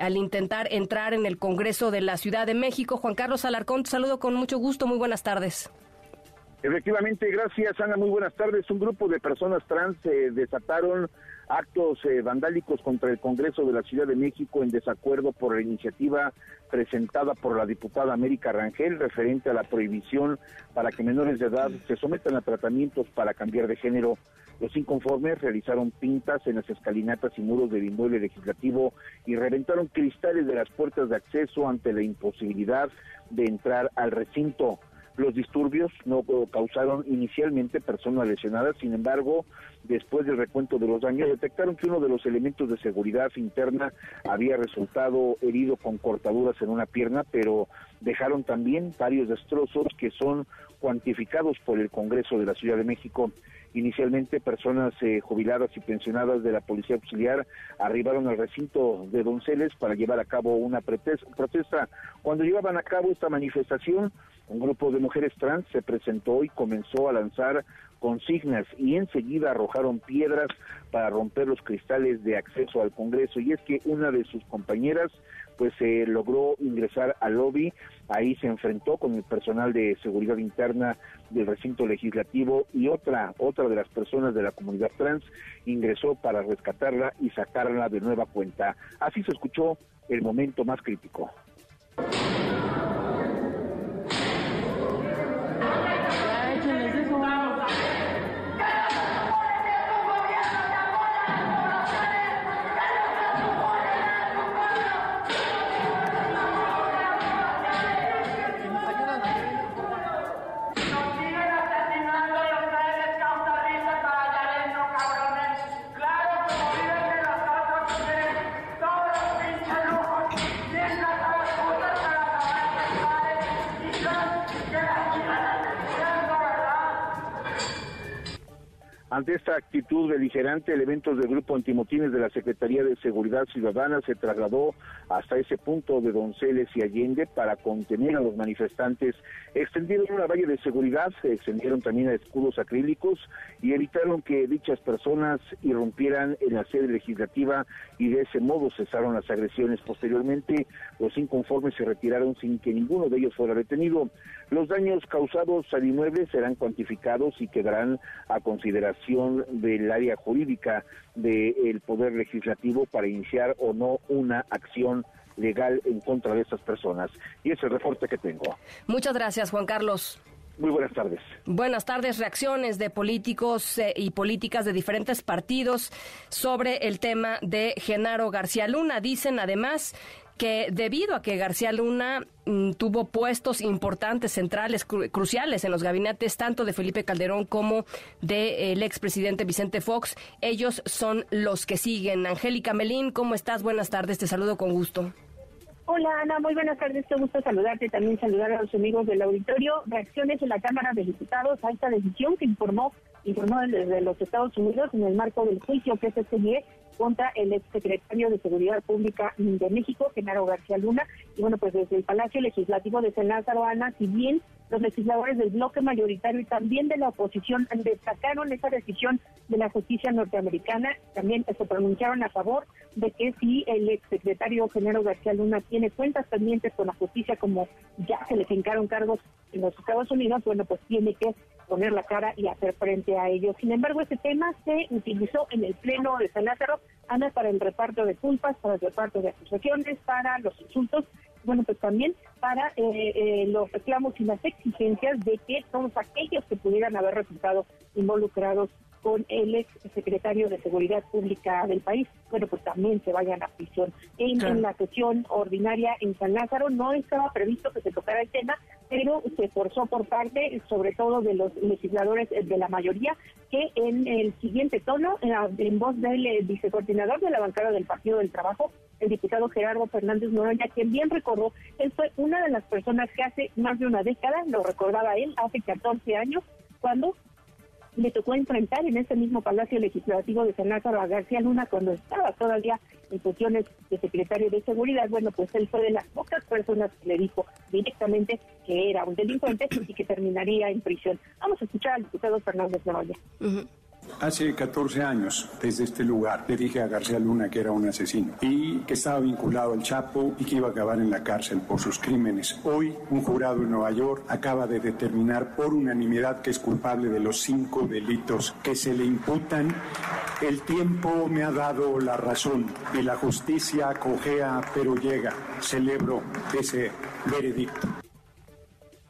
al intentar entrar en el Congreso de la Ciudad de México. Juan Carlos Alarcón, te saludo con mucho gusto, muy buenas tardes. Efectivamente, gracias Ana, muy buenas tardes. Un grupo de personas trans desataron actos eh, vandálicos contra el Congreso de la Ciudad de México en desacuerdo por la iniciativa presentada por la diputada América Rangel referente a la prohibición para que menores de edad se sometan a tratamientos para cambiar de género. Los inconformes realizaron pintas en las escalinatas y muros del inmueble legislativo y reventaron cristales de las puertas de acceso ante la imposibilidad de entrar al recinto. Los disturbios no causaron inicialmente personas lesionadas, sin embargo, después del recuento de los daños, detectaron que uno de los elementos de seguridad interna había resultado herido con cortaduras en una pierna, pero dejaron también varios destrozos que son cuantificados por el Congreso de la Ciudad de México. Inicialmente, personas eh, jubiladas y pensionadas de la Policía Auxiliar arribaron al recinto de Donceles para llevar a cabo una protesta. Cuando llevaban a cabo esta manifestación, un grupo de mujeres trans se presentó y comenzó a lanzar consignas y enseguida arrojaron piedras para romper los cristales de acceso al Congreso. Y es que una de sus compañeras pues se logró ingresar al lobby, ahí se enfrentó con el personal de seguridad interna del recinto legislativo y otra, otra de las personas de la comunidad trans ingresó para rescatarla y sacarla de nueva cuenta. Así se escuchó el momento más crítico. Ante esta actitud beligerante, elementos del grupo antimotines de la Secretaría de Seguridad Ciudadana se trasladó hasta ese punto de Donceles y Allende para contener a los manifestantes. Extendieron una valla de seguridad, se extendieron también a escudos acrílicos y evitaron que dichas personas irrumpieran en la sede legislativa y de ese modo cesaron las agresiones. Posteriormente, los inconformes se retiraron sin que ninguno de ellos fuera detenido. Los daños causados al inmueble serán cuantificados y quedarán a consideración del área jurídica del Poder Legislativo para iniciar o no una acción legal en contra de estas personas. Y ese es el reporte que tengo. Muchas gracias, Juan Carlos. Muy buenas tardes. Buenas tardes. Reacciones de políticos eh, y políticas de diferentes partidos sobre el tema de Genaro García Luna. Dicen además que debido a que García Luna mm, tuvo puestos importantes, centrales, cruciales en los gabinetes tanto de Felipe Calderón como del expresidente Vicente Fox, ellos son los que siguen. Angélica Melín, ¿cómo estás? Buenas tardes, te saludo con gusto. Hola Ana, muy buenas tardes, qué gusto saludarte, también saludar a los amigos del auditorio. Reacciones en la Cámara de Diputados a esta decisión que informó, informó desde los Estados Unidos en el marco del juicio que se sigue contra el exsecretario de Seguridad Pública de México, Genaro García Luna. Y bueno, pues desde el Palacio Legislativo de San Lázaro, Ana, si bien los legisladores del bloque mayoritario y también de la oposición destacaron esa decisión de la justicia norteamericana, también se pronunciaron a favor de que si el exsecretario Genaro García Luna tiene cuentas pendientes con la justicia, como ya se le fincaron cargos en los Estados Unidos, bueno, pues tiene que poner la cara y hacer frente a ellos. Sin embargo, este tema se utilizó en el Pleno de San Lázaro, anda para el reparto de culpas, para el reparto de acusaciones, para los insultos, bueno, pues también para eh, eh, los reclamos y las exigencias de que todos aquellos que pudieran haber resultado involucrados con el ex secretario de Seguridad Pública del país, bueno, pues también se vayan a prisión. En, la sesión ordinaria en San Lázaro no estaba previsto que se tocara el tema, pero se forzó por parte, sobre todo de los legisladores de la mayoría, que en el siguiente tono, en voz del eh, vicecoordinador de la bancada del Partido del Trabajo, el diputado Gerardo Fernández Noroña, quien bien recordó, él fue una de las personas que hace más de una década, lo recordaba él, hace 14 años, cuando le tocó enfrentar en ese mismo Palacio Legislativo de San Lázaro a García Luna cuando estaba todavía en funciones de secretario de Seguridad. Bueno, pues él fue de las pocas personas que le dijo directamente que era un delincuente y que terminaría en prisión. Vamos a escuchar al diputado Fernández Noroya. Hace 14 años, desde este lugar, le dije a García Luna que era un asesino y que estaba vinculado al Chapo y que iba a acabar en la cárcel por sus crímenes. Hoy, un jurado en Nueva York acaba de determinar por unanimidad que es culpable de los cinco delitos que se le imputan. El tiempo me ha dado la razón y la justicia cojea pero llega. Celebro ese veredicto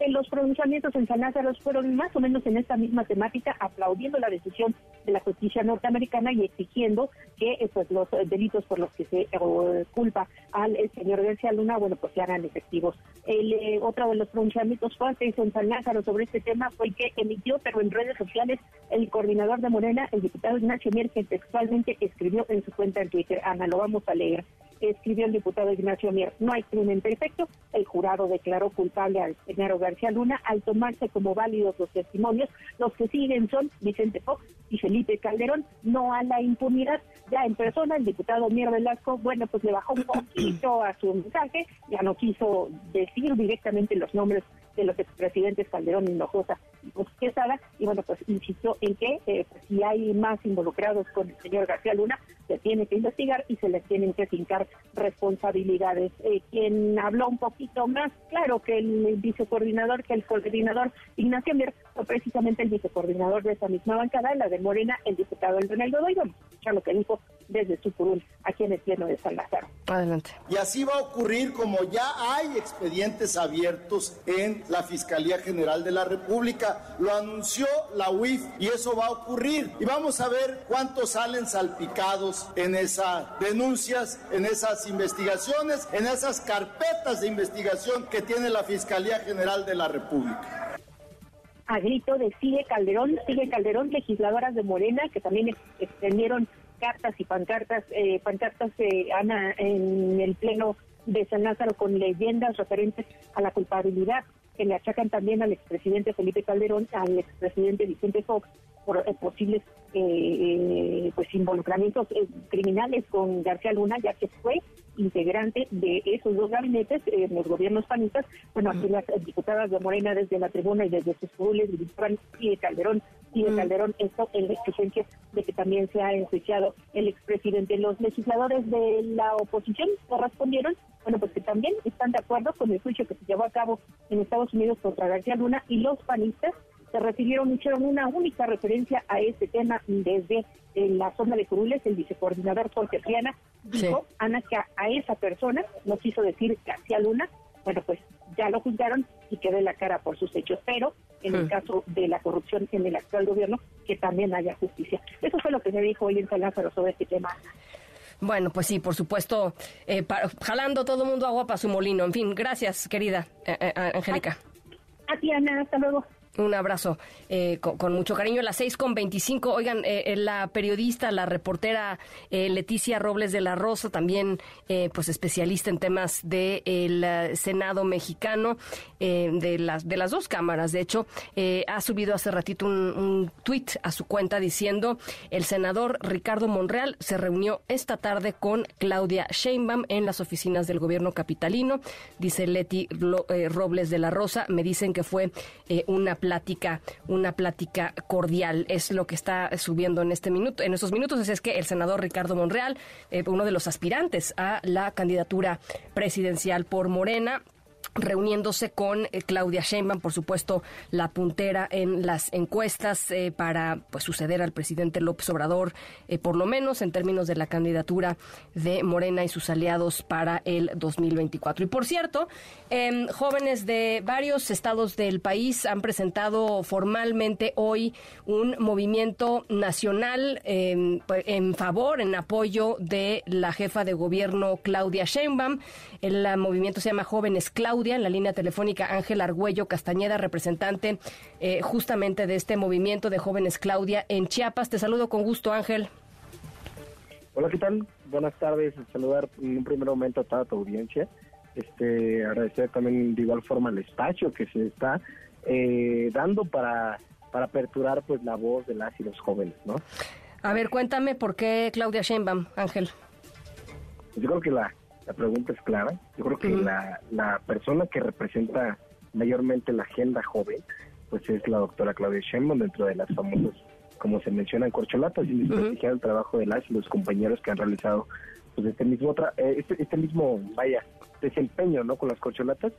los pronunciamientos en San Lázaro fueron más o menos en esta misma temática, aplaudiendo la decisión de la justicia norteamericana y exigiendo que eh, pues los eh, delitos por los que se eh, culpa al señor García Luna, bueno, pues se hagan efectivos. El, otro de los pronunciamientos fuertes en San Lázaro sobre este tema fue que emitió, pero en redes sociales, el coordinador de Morena, el diputado Ignacio Mier, que textualmente escribió en su cuenta en Twitter, Ana, lo vamos a leer escribió el diputado Ignacio Mier. No hay crimen perfecto. El jurado declaró culpable al señor García Luna al tomarse como válidos los testimonios. Los que siguen son Vicente Fox y Felipe Calderón, no a la impunidad. Ya en persona, el diputado Mier Velasco, bueno, pues le bajó un poquito a su mensaje, ya no quiso decir directamente los nombres de los expresidentes Calderón, Hinojosa y Quesada, y bueno, pues insistió en que eh, pues, si hay más involucrados con el señor García Luna, se tiene que investigar y se les tienen que fincar responsabilidades. Eh, quien habló un poquito más claro que el vicecoordinador, que el coordinador Ignacio Mier, fue precisamente el vicecoordinador de esa misma bancada, la de Morena, el diputado El Donaldo Doy. Vamos a escuchar lo que dijo desde su curul aquí en el Pleno de San Lázaro. Adelante. Y así va a ocurrir como ya hay expedientes abiertos en la Fiscalía General de la República. Lo anunció la UIF y eso va a ocurrir. Y vamos a ver cuántos salen salpicados en esas denuncias, en esas investigaciones, en esas carpetas de investigación que tiene la Fiscalía General de la República a grito de sigue Calderón, sigue Calderón, legisladoras de Morena que también extendieron cartas y pancartas, eh, pancartas de Ana en el pleno de San Lázaro con leyendas referentes a la culpabilidad que le achacan también al expresidente Felipe Calderón, al expresidente Vicente Fox por eh, posibles eh, eh, pues involucramientos criminales con García Luna, ya que fue integrante de esos dos gabinetes en los gobiernos panistas. Bueno, aquí las diputadas de Morena desde la tribuna y desde sus curules gritaban Calderón y de Calderón esto en la exigencia de que también se ha enjuiciado el expresidente. Los legisladores de la oposición respondieron, bueno, pues que también están de acuerdo con el juicio que se llevó a cabo en Estados Unidos contra García Luna y los panistas se refirieron, hicieron una única referencia a este tema desde eh, la zona de Curules, el vicecoordinador Jorge Triana, dijo, Ana, que a, esa persona, no quiso decir García Luna, bueno, pues ya lo juzgaron y quedó la cara por sus hechos, pero en el caso de la corrupción en el actual gobierno, que también haya justicia. Eso fue lo que se dijo hoy en San Lázaro sobre este tema. Bueno, pues sí, por supuesto, eh, jalando todo el mundo agua para su molino. En fin, gracias, querida eh, Angélica. A ti, Ana, hasta luego. Un abrazo eh, con, mucho cariño. Las seis con veinticinco. Oigan, eh, eh, la periodista, la reportera Leticia Robles de la Rosa, también pues especialista en temas del Senado mexicano, de, las, de las dos cámaras, de hecho, ha subido hace ratito un, un tuit a su cuenta diciendo el senador Ricardo Monreal se reunió esta tarde con Claudia Sheinbaum en las oficinas del gobierno capitalino. Dice Leti Robles de la Rosa, me dicen que fue una plática, una plática cordial. Es lo que está subiendo en este minuto, en estos minutos. Es que el senador Ricardo Monreal, eh, uno de los aspirantes a la candidatura presidencial por Morena, reuniéndose con eh, Claudia Sheinbaum, por supuesto, la puntera en las encuestas eh, para pues suceder al presidente López Obrador, eh, por lo menos en términos de la candidatura de Morena y sus aliados para el 2024. Y por cierto, em, jóvenes de varios estados del país han presentado formalmente hoy un movimiento nacional em, pues, en favor, en apoyo de la jefa de gobierno Claudia Sheinbaum. El movimiento se llama Jóvenes Claudia en la línea telefónica Ángel Argüello Castañeda, representante eh, justamente de este movimiento de jóvenes Claudia en Chiapas. Te saludo con gusto, Ángel. Hola, ¿qué tal? Buenas tardes. Saludar en un primer momento a toda tu audiencia. Este, agradecer también de igual forma el espacio que se está eh, dando para, para aperturar pues la voz de las y los jóvenes, ¿no? A ver, cuéntame por qué Claudia Sheinbaum, Ángel. Yo creo que la, la pregunta es clara. Yo creo que la, la persona que representa mayormente la agenda joven, pues es la doctora Claudia Sheinbaum dentro de las famosas, como se menciona en corcholatas, y desprestigiar el trabajo de las y los compañeros que han realizado pues este mismo eh, este, este mismo vaya desempeño no con las corcholatas.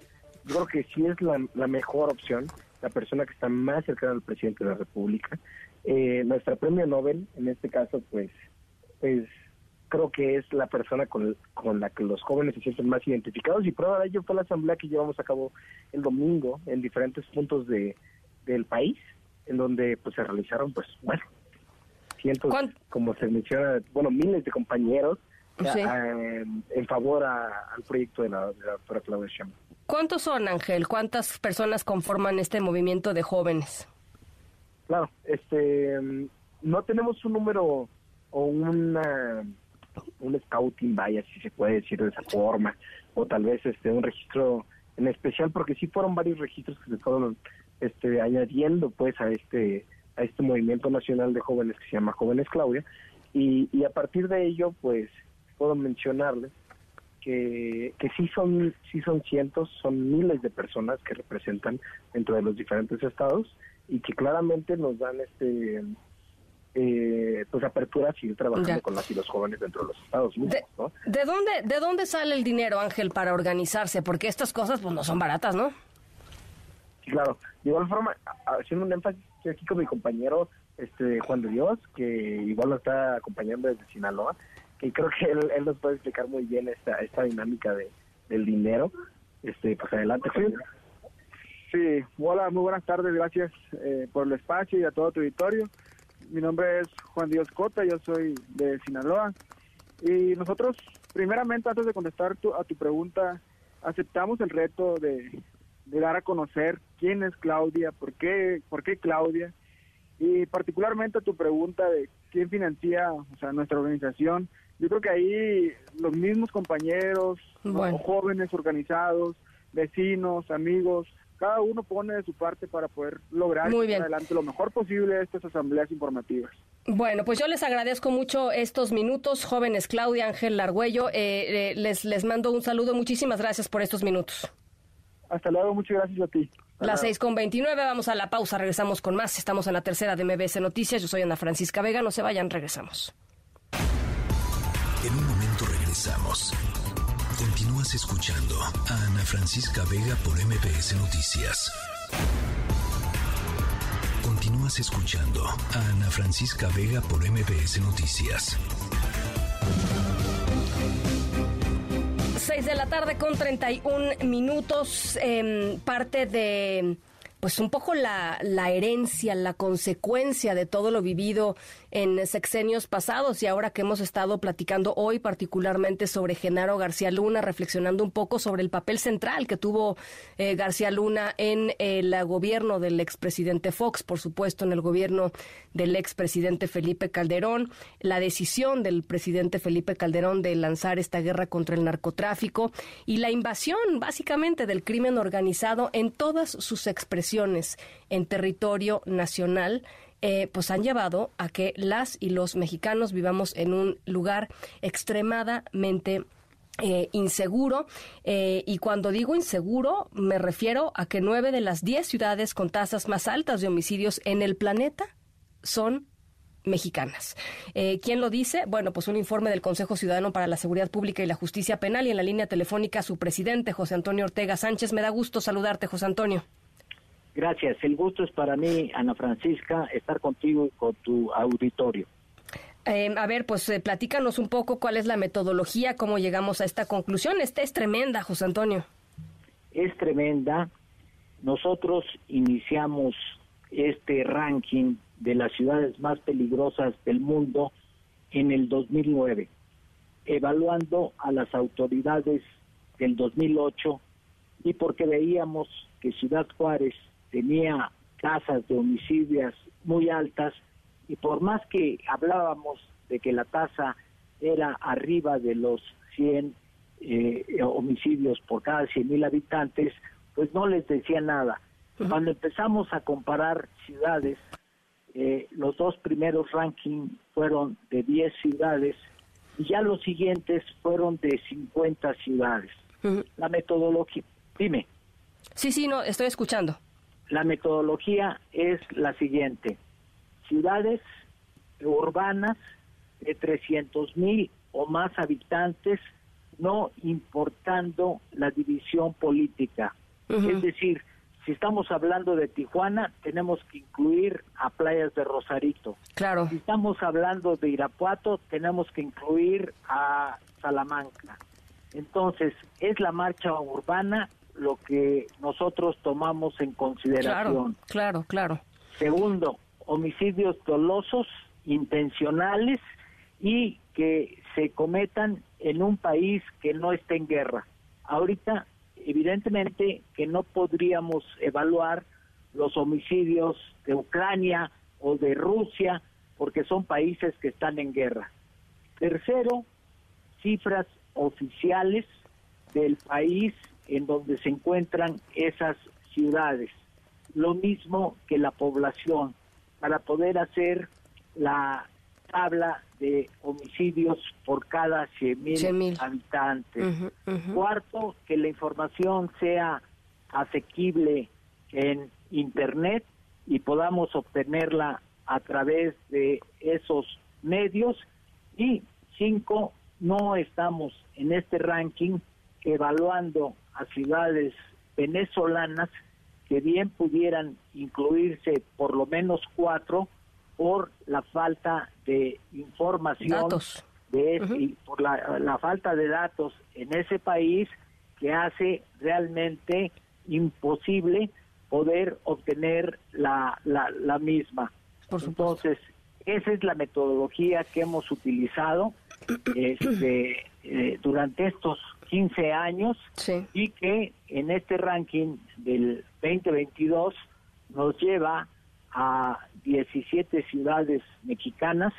Yo creo que sí es la, la mejor opción la persona que está más cercana al presidente de la república. Eh, nuestra premio Nobel en este caso pues pues creo que es la persona con, con la que los jóvenes se sienten más identificados y prueba de ello fue la asamblea que llevamos a cabo el domingo en diferentes puntos de del país en donde pues se realizaron pues bueno cientos como se menciona bueno miles de compañeros eh, en favor al proyecto de la, doctora Claudia Sheinbaum. ¿Cuántos son Ángel? ¿Cuántas personas conforman este movimiento de jóvenes? Claro, este no tenemos un número o una un scouting, vaya, si se puede decir de esa forma, o tal vez este un registro en especial, porque sí fueron varios registros que se fueron este, añadiendo pues a este a este movimiento nacional de jóvenes que se llama Jóvenes Claudia, y, y a partir de ello pues puedo mencionarles que, que sí son sí son cientos, son miles de personas que representan dentro de los diferentes estados y que claramente nos dan este eh, pues apertura a seguir trabajando con las y los jóvenes dentro de los estados mismos, de, ¿de, dónde de dónde sale el dinero Ángel para organizarse? Porque estas cosas pues no son baratas, ¿no? Sí, claro. De igual forma, haciendo un énfasis aquí con mi compañero este Juan de Dios, que igual nos está acompañando desde Sinaloa, que creo que él, él nos puede explicar muy bien esta esta dinámica de, del dinero. Este, pues adelante, sí. sí, hola, muy buenas tardes, gracias eh, por el espacio y a todo tu auditorio. Mi nombre es Juan Dios Cota, yo soy de Sinaloa. Y nosotros, primeramente, antes de contestar a tu pregunta, aceptamos el reto de, de, dar a conocer quién es Claudia, por qué, por qué Claudia, y particularmente tu pregunta de quién financia o sea, nuestra organización. Yo creo que ahí los mismos compañeros, jóvenes organizados, vecinos, amigos, cada uno pone de su parte para poder lograr adelante lo mejor posible estas asambleas informativas. Bueno, pues yo les agradezco mucho estos minutos, jóvenes Claudia Ángel Largüello. Eh, eh, les, les mando un saludo. Muchísimas gracias por estos minutos. Hasta luego, muchas gracias a ti. Las seis con veintinueve, vamos a la pausa, regresamos con más. Estamos en la tercera de MBS Noticias. Yo soy Ana Francisca Vega, no se vayan, regresamos. En un momento regresamos. Continúas escuchando a Ana Francisca Vega por MBS Noticias. Continúas escuchando a Ana Francisca Vega por MBS Noticias. 6 de la tarde con 31 minutos, eh, parte de pues un poco la, la herencia, la consecuencia de todo lo vivido en sexenios pasados y ahora que hemos estado platicando hoy particularmente sobre Genaro García Luna, reflexionando un poco sobre el papel central que tuvo eh, García Luna en el gobierno del expresidente Fox, por supuesto en el gobierno del expresidente Felipe Calderón, la decisión del presidente Felipe Calderón de lanzar esta guerra contra el narcotráfico y la invasión básicamente del crimen organizado en todas sus expresiones en territorio nacional eh, pues han llevado a que las y los mexicanos vivamos en un lugar extremadamente eh, inseguro. Eh, y cuando digo inseguro, me refiero a que nueve de las diez ciudades con tasas más altas de homicidios en el planeta son mexicanas. ¿Quién lo dice? Bueno, pues un informe del Consejo Ciudadano para la Seguridad Pública y la Justicia Penal y en la línea telefónica su presidente, José Antonio Ortega Sánchez. Me da gusto saludarte, José Antonio. Gracias. El gusto es para mí, Ana Francisca, estar contigo y con tu auditorio. Eh, a ver, pues eh, platícanos un poco cuál es la metodología, cómo llegamos a esta conclusión. Esta es tremenda, José Antonio. Es tremenda. Nosotros iniciamos este ranking de las ciudades más peligrosas del mundo en el 2009, evaluando a las autoridades del 2008 y porque veíamos que Ciudad Juárez tenía tasas de homicidios muy altas y por más que hablábamos de que la tasa era arriba de los 100 eh, homicidios por cada 100 mil habitantes, pues no les decía nada. Cuando empezamos a comparar ciudades, eh, los dos primeros rankings fueron de 10 ciudades y ya los siguientes fueron de 50 ciudades. La metodología, dime. Sí, sí, no, estoy escuchando. La metodología es la siguiente. Ciudades urbanas de 300 mil o más habitantes, no importando la división política. Es decir, si estamos hablando de Tijuana, tenemos que incluir a playas de Rosarito. Claro. Si estamos hablando de Irapuato, tenemos que incluir a Salamanca. Entonces, es la marcha urbana lo que nosotros tomamos en consideración. Claro, claro, Segundo, homicidios dolosos, intencionales y que se cometan en un país que no esté en guerra. Ahorita, evidentemente que no podríamos evaluar los homicidios de Ucrania o de Rusia porque son países que están en guerra. Tercero, cifras oficiales del país en donde se encuentran esas ciudades. Lo mismo que la población, para poder hacer la tabla de homicidios por cada 100 mil habitantes. Cuarto, que la información sea asequible en Internet y podamos obtenerla a través de esos medios. Y cinco, no estamos en este ranking evaluando a ciudades venezolanas que bien pudieran incluirse por lo menos cuatro por la falta de información de y por la, la falta de datos en ese país que hace realmente imposible poder obtener la, la, la misma. Entonces, esa es la metodología que hemos utilizado este, eh, durante estos 15 años y que en este ranking del 2022 nos lleva a 17 ciudades mexicanas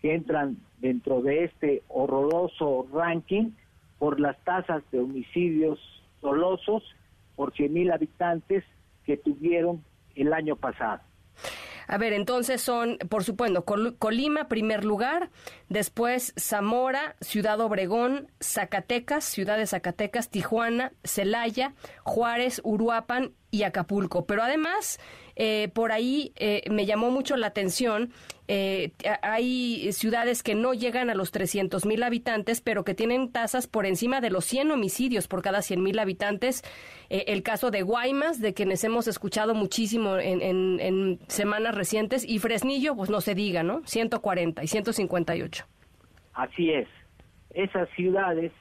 que entran dentro de este horroroso ranking por las tasas de homicidios dolosos por 100 mil habitantes que tuvieron el año pasado. A ver, entonces son, por supuesto, Colima, primer lugar, después Zamora, Ciudad Obregón, Zacatecas, Ciudad de Zacatecas, Tijuana, Celaya, Juárez, Uruapan y Acapulco. Pero además, eh, por ahí eh, me llamó mucho la atención, eh, hay ciudades que no llegan a los 300 mil habitantes, pero que tienen tasas por encima de los 100 homicidios por cada 100 mil habitantes. el caso de Guaymas, de quienes hemos escuchado muchísimo en, en semanas recientes, y Fresnillo, pues no se diga, ¿no? 140 y 158. Así es. Esas ciudades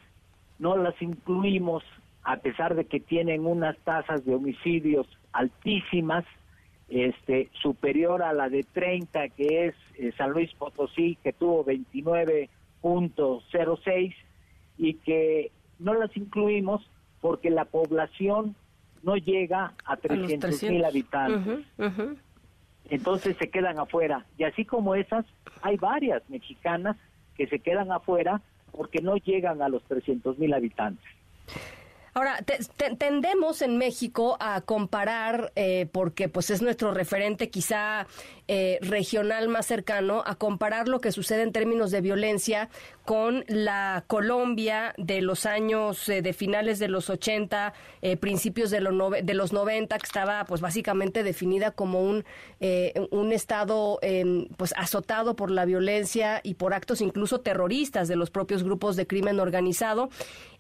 no las incluimos a pesar de que tienen unas tasas de homicidios altísimas, este, superior a la de 30 que es eh, San Luis Potosí, que tuvo 29.06 y que no las incluimos porque la población no llega a 300 mil habitantes. Entonces se quedan afuera. Y así como esas, hay varias mexicanas que se quedan afuera porque no llegan a los 300 mil habitantes. Ahora, tendemos en México a comparar, eh, porque pues es nuestro referente quizá eh, regional más cercano, a comparar lo que sucede en términos de violencia con la Colombia de los años eh, de finales de los 80, principios de, de, los 90, que estaba pues básicamente definida como un, un estado em, pues azotado por la violencia y por actos incluso terroristas de los propios grupos de crimen organizado.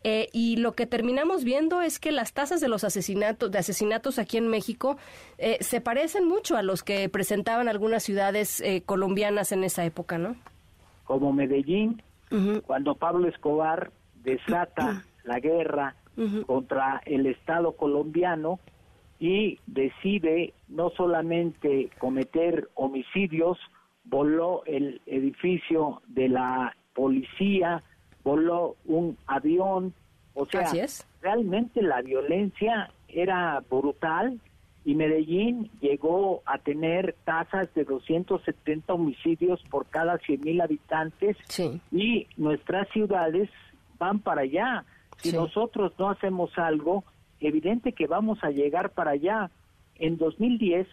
y lo que terminamos viendo es que las tasas de los asesinatos, de asesinatos aquí en México eh, se parecen mucho a los que presentaban algunas ciudades eh, colombianas en esa época, ¿no? Como Medellín, cuando Pablo Escobar desata la guerra contra el Estado colombiano y decide no solamente cometer homicidios, voló el edificio de la policía, voló un avión, o sea, realmente la violencia era brutal y Medellín llegó a tener tasas de 270 homicidios por cada 100 mil habitantes y nuestras ciudades van para allá. Si nosotros no hacemos algo, evidente que vamos a llegar para allá. En 2010,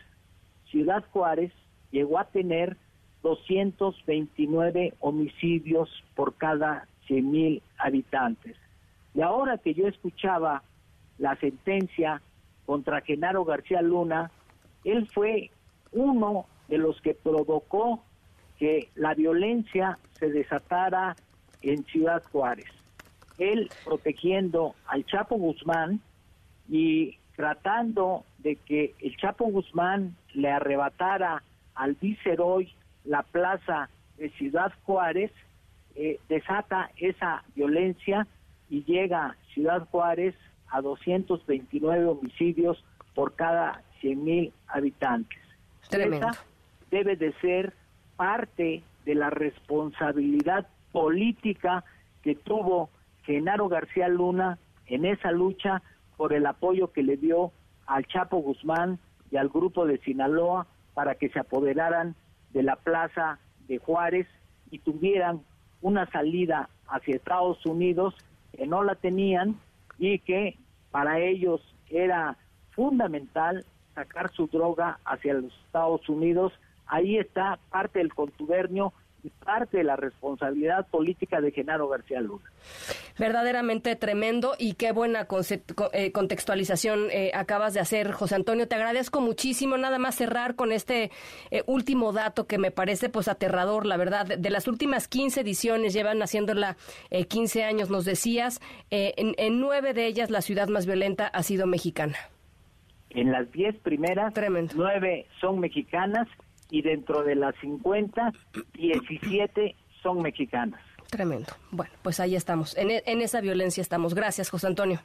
Ciudad Juárez llegó a tener 229 homicidios por cada 100 mil habitantes. Y ahora que yo escuchaba la sentencia contra Genaro García Luna, él fue uno de los que provocó que la violencia se desatara en Ciudad Juárez. Él protegiendo al Chapo Guzmán y tratando de que el Chapo Guzmán le arrebatara al Viceroy la plaza de Ciudad Juárez, eh, desata esa violencia y llega Ciudad Juárez a 229 homicidios por cada 100 mil habitantes. Esa debe de ser parte de la responsabilidad política que tuvo Genaro García Luna en esa lucha por el apoyo que le dio al Chapo Guzmán y al grupo de Sinaloa para que se apoderaran de la plaza de Juárez y tuvieran una salida hacia Estados Unidos que no la tenían y que para ellos era fundamental sacar su droga hacia los Estados Unidos. Ahí está parte del contubernio parte de la responsabilidad política de Genaro García Luna. Verdaderamente tremendo y qué buena eh, contextualización eh, acabas de hacer, José Antonio. Te agradezco muchísimo. Nada más cerrar con este eh, último dato que me parece pues aterrador, la verdad. De las últimas 15 ediciones, llevan haciéndola 15 años, nos decías, en, nueve de ellas la ciudad más violenta ha sido mexicana. En las 10 primeras, nueve son mexicanas y dentro de las 50, 17 son mexicanas. Tremendo. Bueno, pues ahí estamos. En, e, en esa violencia estamos. Gracias, José Antonio.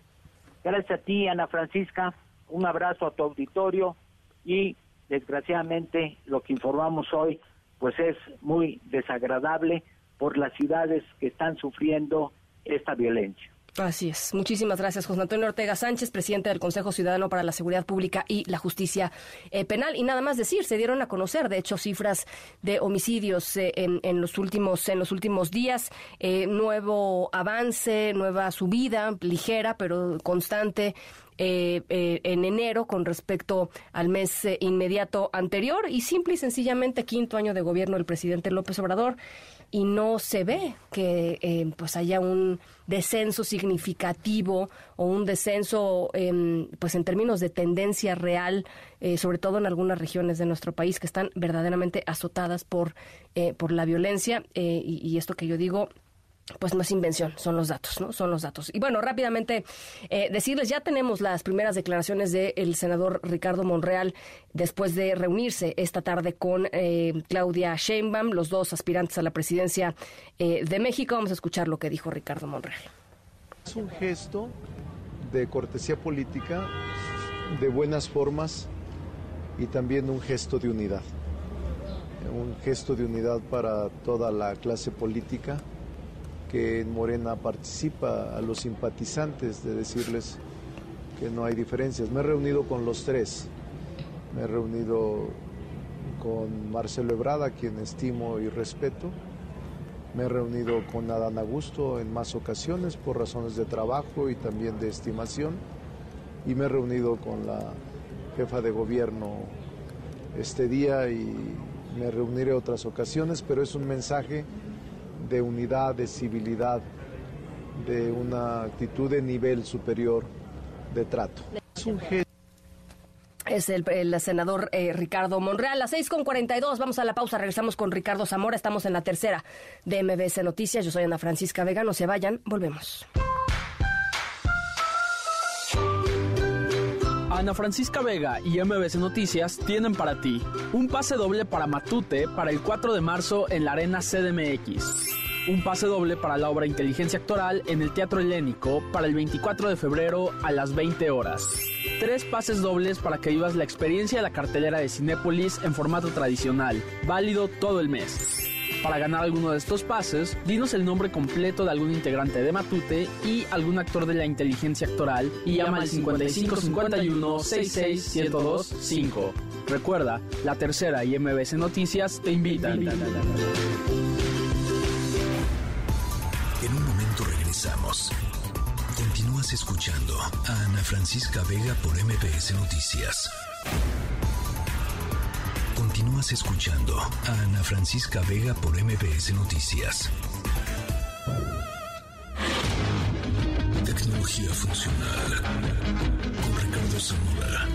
Gracias a ti, Ana Francisca. Un abrazo a tu auditorio y desgraciadamente lo que informamos hoy pues es muy desagradable por las ciudades que están sufriendo esta violencia. Así es. Muchísimas gracias, José Antonio Ortega Sánchez, presidente del Consejo Ciudadano para la Seguridad Pública y la Justicia eh, Penal. Y nada más decir, se dieron a conocer, de hecho, cifras de homicidios eh, en, los últimos en los últimos días. Eh, nuevo avance, nueva subida, ligera pero constante en enero con respecto al mes inmediato anterior y simple y sencillamente quinto año de gobierno del presidente López Obrador y no se ve que eh, pues haya un descenso significativo o un descenso em, pues en términos de tendencia real eh, sobre todo en algunas regiones de nuestro país que están verdaderamente azotadas por eh, por la violencia y esto que yo digo pues no es invención, son los datos, ¿no? Son los datos. Y bueno, rápidamente eh, decirles, ya tenemos las primeras declaraciones del senador Ricardo Monreal después de reunirse esta tarde con eh, Claudia Sheinbaum, los dos aspirantes a la presidencia eh, de México. Vamos a escuchar lo que dijo Ricardo Monreal. Es un gesto de cortesía política, de buenas formas y también un gesto de unidad. Un gesto de unidad para toda la clase política que en Morena participa, a los simpatizantes, de decirles que no hay diferencias. Me he reunido con los tres. Me he reunido con Marcelo Ebrada, quien estimo y respeto. Me he reunido con Adán Augusto en más ocasiones por razones de trabajo y también de estimación. Y me he reunido con la jefa de gobierno este día y me reuniré otras ocasiones, pero es un mensaje de unidad, de civilidad, de una actitud de nivel superior de trato. Es el, senador eh, Ricardo Monreal. A las 6.42, vamos a la pausa. Regresamos con Ricardo Zamora. Estamos en la tercera de MBS Noticias. Yo soy Ana Francisca Vega. No se vayan, volvemos. Ana Francisca Vega y MBC Noticias tienen para ti un pase doble para Matute para el 4 de marzo en la Arena CDMX. Un pase doble para la obra Inteligencia Actoral en el Teatro Helénico para el 24 de febrero a las 20 horas. Tres pases dobles para que vivas la experiencia de la cartelera de Cinépolis en formato tradicional, válido todo el mes. Para ganar alguno de estos pases, dinos el nombre completo de algún integrante de Matute y algún actor de la inteligencia actoral y llama al 5551 5 Recuerda, la tercera y MBC Noticias te invitan. En un momento regresamos. Continúas escuchando a Ana Francisca Vega por MBS Noticias. Continúas escuchando a Ana Francisca Vega por MBS Noticias. Tecnología funcional con Ricardo Zamora.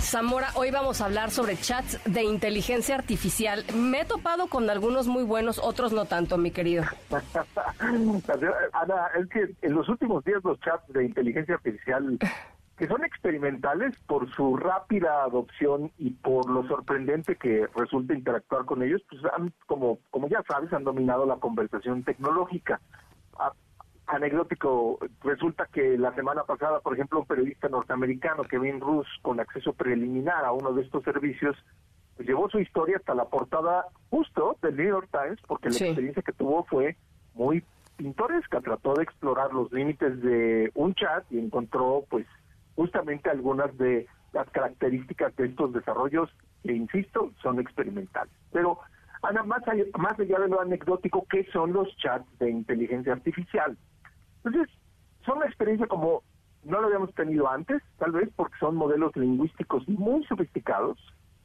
Zamora, hoy vamos a hablar sobre chats de inteligencia artificial. Me he topado con algunos muy buenos, otros no tanto, mi querido. Ana, es que en los últimos días los chats de inteligencia artificial que son experimentales por su rápida adopción y por lo sorprendente que resulta interactuar con ellos, pues han, como, como ya sabes, han dominado la conversación tecnológica. anecdótico, resulta que la semana pasada, por ejemplo, un periodista norteamericano, Kevin Roos, con acceso preliminar a uno de estos servicios, pues llevó su historia hasta la portada justo del New York Times, porque la experiencia que tuvo fue muy pintoresca, trató de explorar los límites de un chat y encontró pues justamente algunas de las características de estos desarrollos que, insisto, son experimentales. Pero, Ana, más allá, más allá de lo anecdótico, ¿qué son los chats de inteligencia artificial? Entonces, son una experiencia como no lo habíamos tenido antes, tal vez porque son modelos lingüísticos muy sofisticados,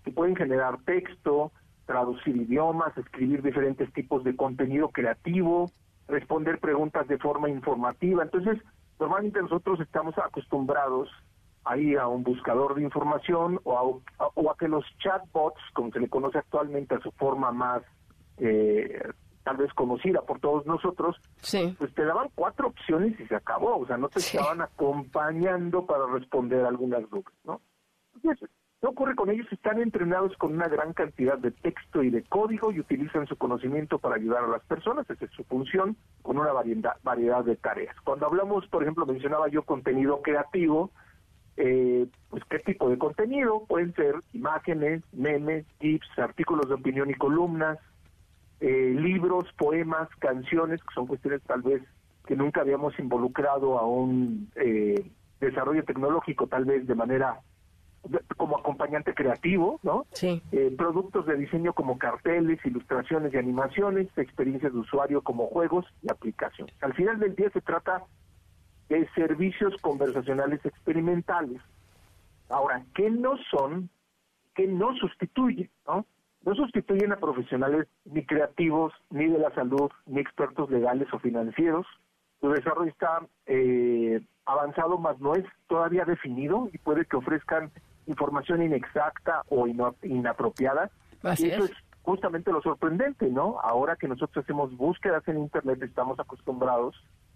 que pueden generar texto, traducir idiomas, escribir diferentes tipos de contenido creativo, responder preguntas de forma informativa. Entonces, normalmente nosotros estamos acostumbrados a ir a un buscador de información o a, o a que los chatbots, como se le conoce actualmente a su forma más eh, tal vez conocida por todos nosotros, pues te daban cuatro opciones y se acabó, o sea, no te estaban acompañando para responder algunas dudas, ¿no? Entonces, ¿qué ocurre con ellos? Están entrenados con una gran cantidad de texto y de código y utilizan su conocimiento para ayudar a las personas, esa es su función, con una variedad, variedad de tareas. Cuando hablamos, por ejemplo, mencionaba yo contenido creativo, eh, pues qué tipo de contenido, pueden ser imágenes, memes, tips, artículos de opinión y columnas, eh, libros, poemas, canciones, que son cuestiones tal vez que nunca habíamos involucrado a un eh, desarrollo tecnológico, tal vez de manera como acompañante creativo, ¿no? Sí. Eh, productos de diseño como carteles, ilustraciones y animaciones, experiencias de usuario como juegos y aplicaciones. Al final del día se trata de servicios conversacionales experimentales. Ahora, ¿qué no son? ¿Qué no sustituyen? ¿no? no sustituyen a profesionales ni creativos, ni de la salud, ni expertos legales o financieros. Su desarrollo está eh, avanzado, más no es todavía definido y puede que ofrezcan información inexacta o inapropiada. y eso es. justamente lo sorprendente, ¿no? Ahora que nosotros hacemos búsquedas en Internet, estamos acostumbrados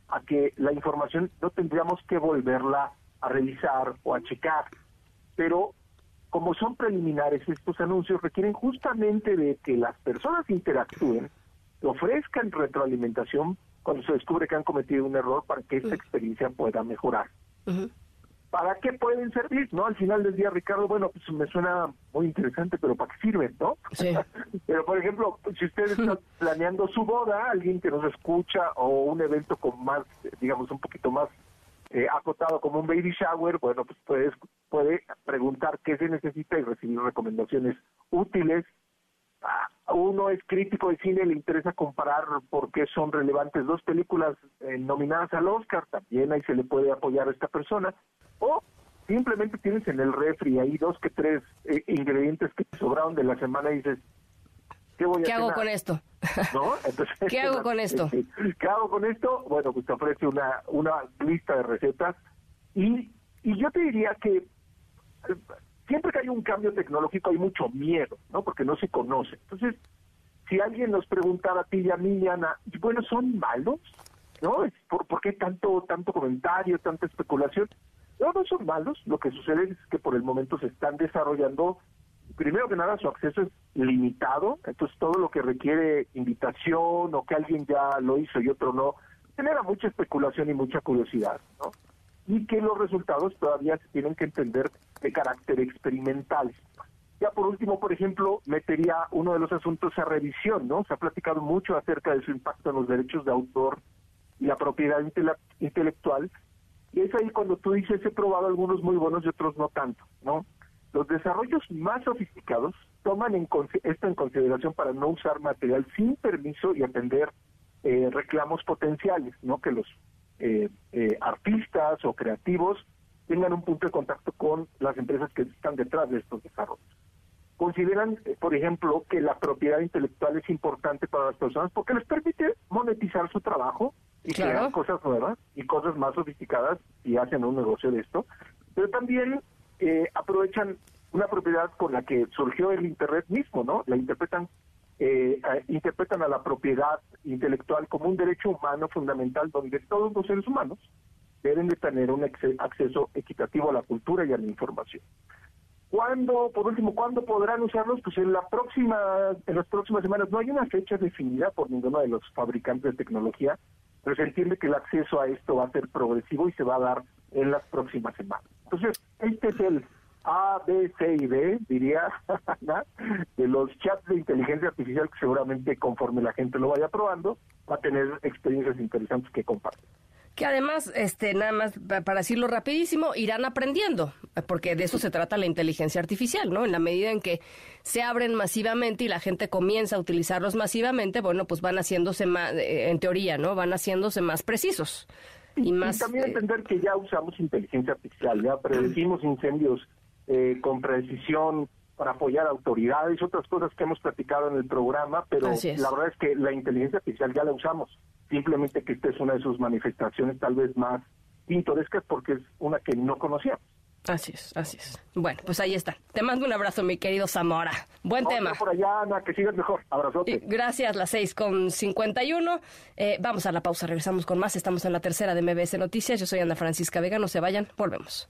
a que la información no tendríamos que volverla a revisar o a checar, pero como son preliminares estos anuncios, requieren justamente de que las personas interactúen, ofrezcan retroalimentación cuando se descubre que han cometido un error para que esta experiencia pueda mejorar. ¿Para qué pueden servir? ¿No? Al final del día, Ricardo, bueno, pues me suena muy interesante, pero ¿para qué sirven? ¿No? Sí. pero, por ejemplo, si usted está planeando su boda, alguien que nos escucha o un evento con más, digamos, un poquito más eh, acotado como un baby shower, bueno, pues puedes, puede preguntar qué se necesita y recibir recomendaciones útiles. A uno es crítico de cine, le interesa comparar por qué son relevantes dos películas eh, nominadas al Oscar, también ahí se le puede apoyar a esta persona. O simplemente tienes en el refri ahí dos que tres eh, ingredientes que te sobraron de la semana y dices, ¿Qué, hago con esto? ¿No? ¿Qué hago con esto? ¿Qué hago con esto? Bueno, pues te ofrece una, una lista de recetas y, y yo te diría que siempre que hay un cambio tecnológico hay mucho miedo, ¿no? Porque no se conoce. Entonces, si alguien nos preguntara a ti y a mí, Ana, bueno, ¿son malos? ¿No? ¿Por, ¿Por qué tanto, tanto comentario, tanta especulación? No, no son malos. Lo que sucede es que por el momento se están desarrollando primero que nada su acceso es limitado, entonces todo lo que requiere invitación o que alguien ya lo hizo y otro no, genera mucha especulación y mucha curiosidad, ¿no? Y que los resultados todavía se tienen que entender de carácter experimental. Ya por último, por ejemplo, metería uno de los asuntos a revisión, ¿no? Se ha platicado mucho acerca de su impacto en los derechos de autor y la propiedad intelectual, y es ahí cuando tú dices, he probado algunos muy buenos y otros no tanto, ¿no? Los desarrollos más sofisticados toman en esto en consideración para no usar material sin permiso y atender eh, reclamos potenciales, no que los eh, eh, artistas o creativos tengan un punto de contacto con las empresas que están detrás de estos desarrollos. Consideran, por ejemplo, que la propiedad intelectual es importante para las personas porque les permite monetizar su trabajo y crear cosas nuevas y cosas más sofisticadas y hacen un negocio de esto, pero también eh, aprovechan una propiedad con la que surgió el Internet mismo, ¿no? La interpretan eh, interpretan a la propiedad intelectual como un derecho humano fundamental donde todos los seres humanos deben de tener un acceso equitativo a la cultura y a la información. ¿Cuándo, por último, cuándo podrán usarlos? Pues en la próxima, en las próximas semanas. No hay una fecha definida por ninguno de los fabricantes de tecnología, pero se entiende que el acceso a esto va a ser progresivo y se va a dar en las próximas semanas. Entonces, este es el A, B, C y D, diría, de los chats de inteligencia artificial que seguramente conforme la gente lo vaya probando, va a tener experiencias interesantes que compartir que además, este, nada más para decirlo rapidísimo, irán aprendiendo, porque de eso se trata la inteligencia artificial, ¿no? En la medida en que se abren masivamente y la gente comienza a utilizarlos masivamente, bueno, pues van haciéndose más, eh, en teoría, ¿no? Van haciéndose más precisos. Y, más, también eh, entender que ya usamos inteligencia artificial, ya predecimos incendios eh, con precisión para apoyar autoridades, otras cosas que hemos platicado en el programa, pero la verdad es que la inteligencia artificial ya la usamos. Simplemente que esta es una de sus manifestaciones tal vez más pintorescas porque es una que no conocíamos. Así es, así es. Bueno, pues ahí está. Te mando un abrazo, mi querido Zamora. Buen tema. Por allá, Ana, que sigas mejor. Abrazote. Gracias, las seis con 51. Eh, vamos a la pausa, regresamos con más. Estamos en la tercera de MBS Noticias. Yo soy Ana Francisca Vega. No se vayan, volvemos.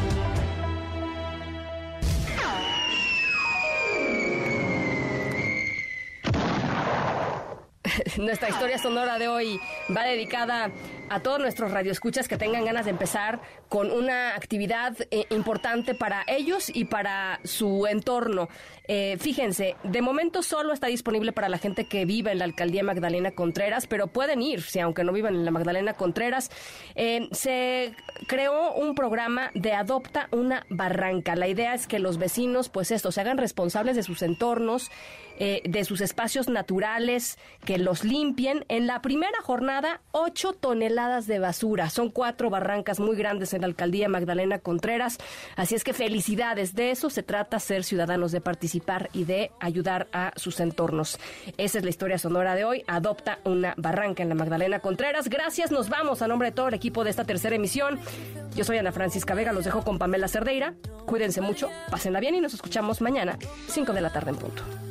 Nuestra historia sonora de hoy va dedicada a todos nuestros radioescuchas que tengan ganas de empezar con una actividad eh, importante para ellos y para su entorno. Eh, fíjense, de momento solo está disponible para la gente que vive en la alcaldía Magdalena Contreras, pero pueden ir, si aunque no vivan en la Magdalena Contreras. Eh, se creó un programa de Adopta una Barranca. La idea es que los vecinos, pues esto, se hagan responsables de sus entornos, de sus espacios naturales, que los limpien. En la primera jornada, 8 toneladas de basura. Son cuatro barrancas muy grandes en la alcaldía Magdalena Contreras. Así es que felicidades. De eso se trata ser ciudadanos, de participar y de ayudar a sus entornos. Esa es la historia sonora de hoy. Adopta una barranca en la Magdalena Contreras. Gracias. Nos vamos a nombre de todo el equipo de esta tercera emisión. Yo soy Ana Francisca Vega. Los dejo con Pamela Cerdeira. Cuídense mucho, pásenla bien y nos escuchamos mañana, 5 de la tarde en punto.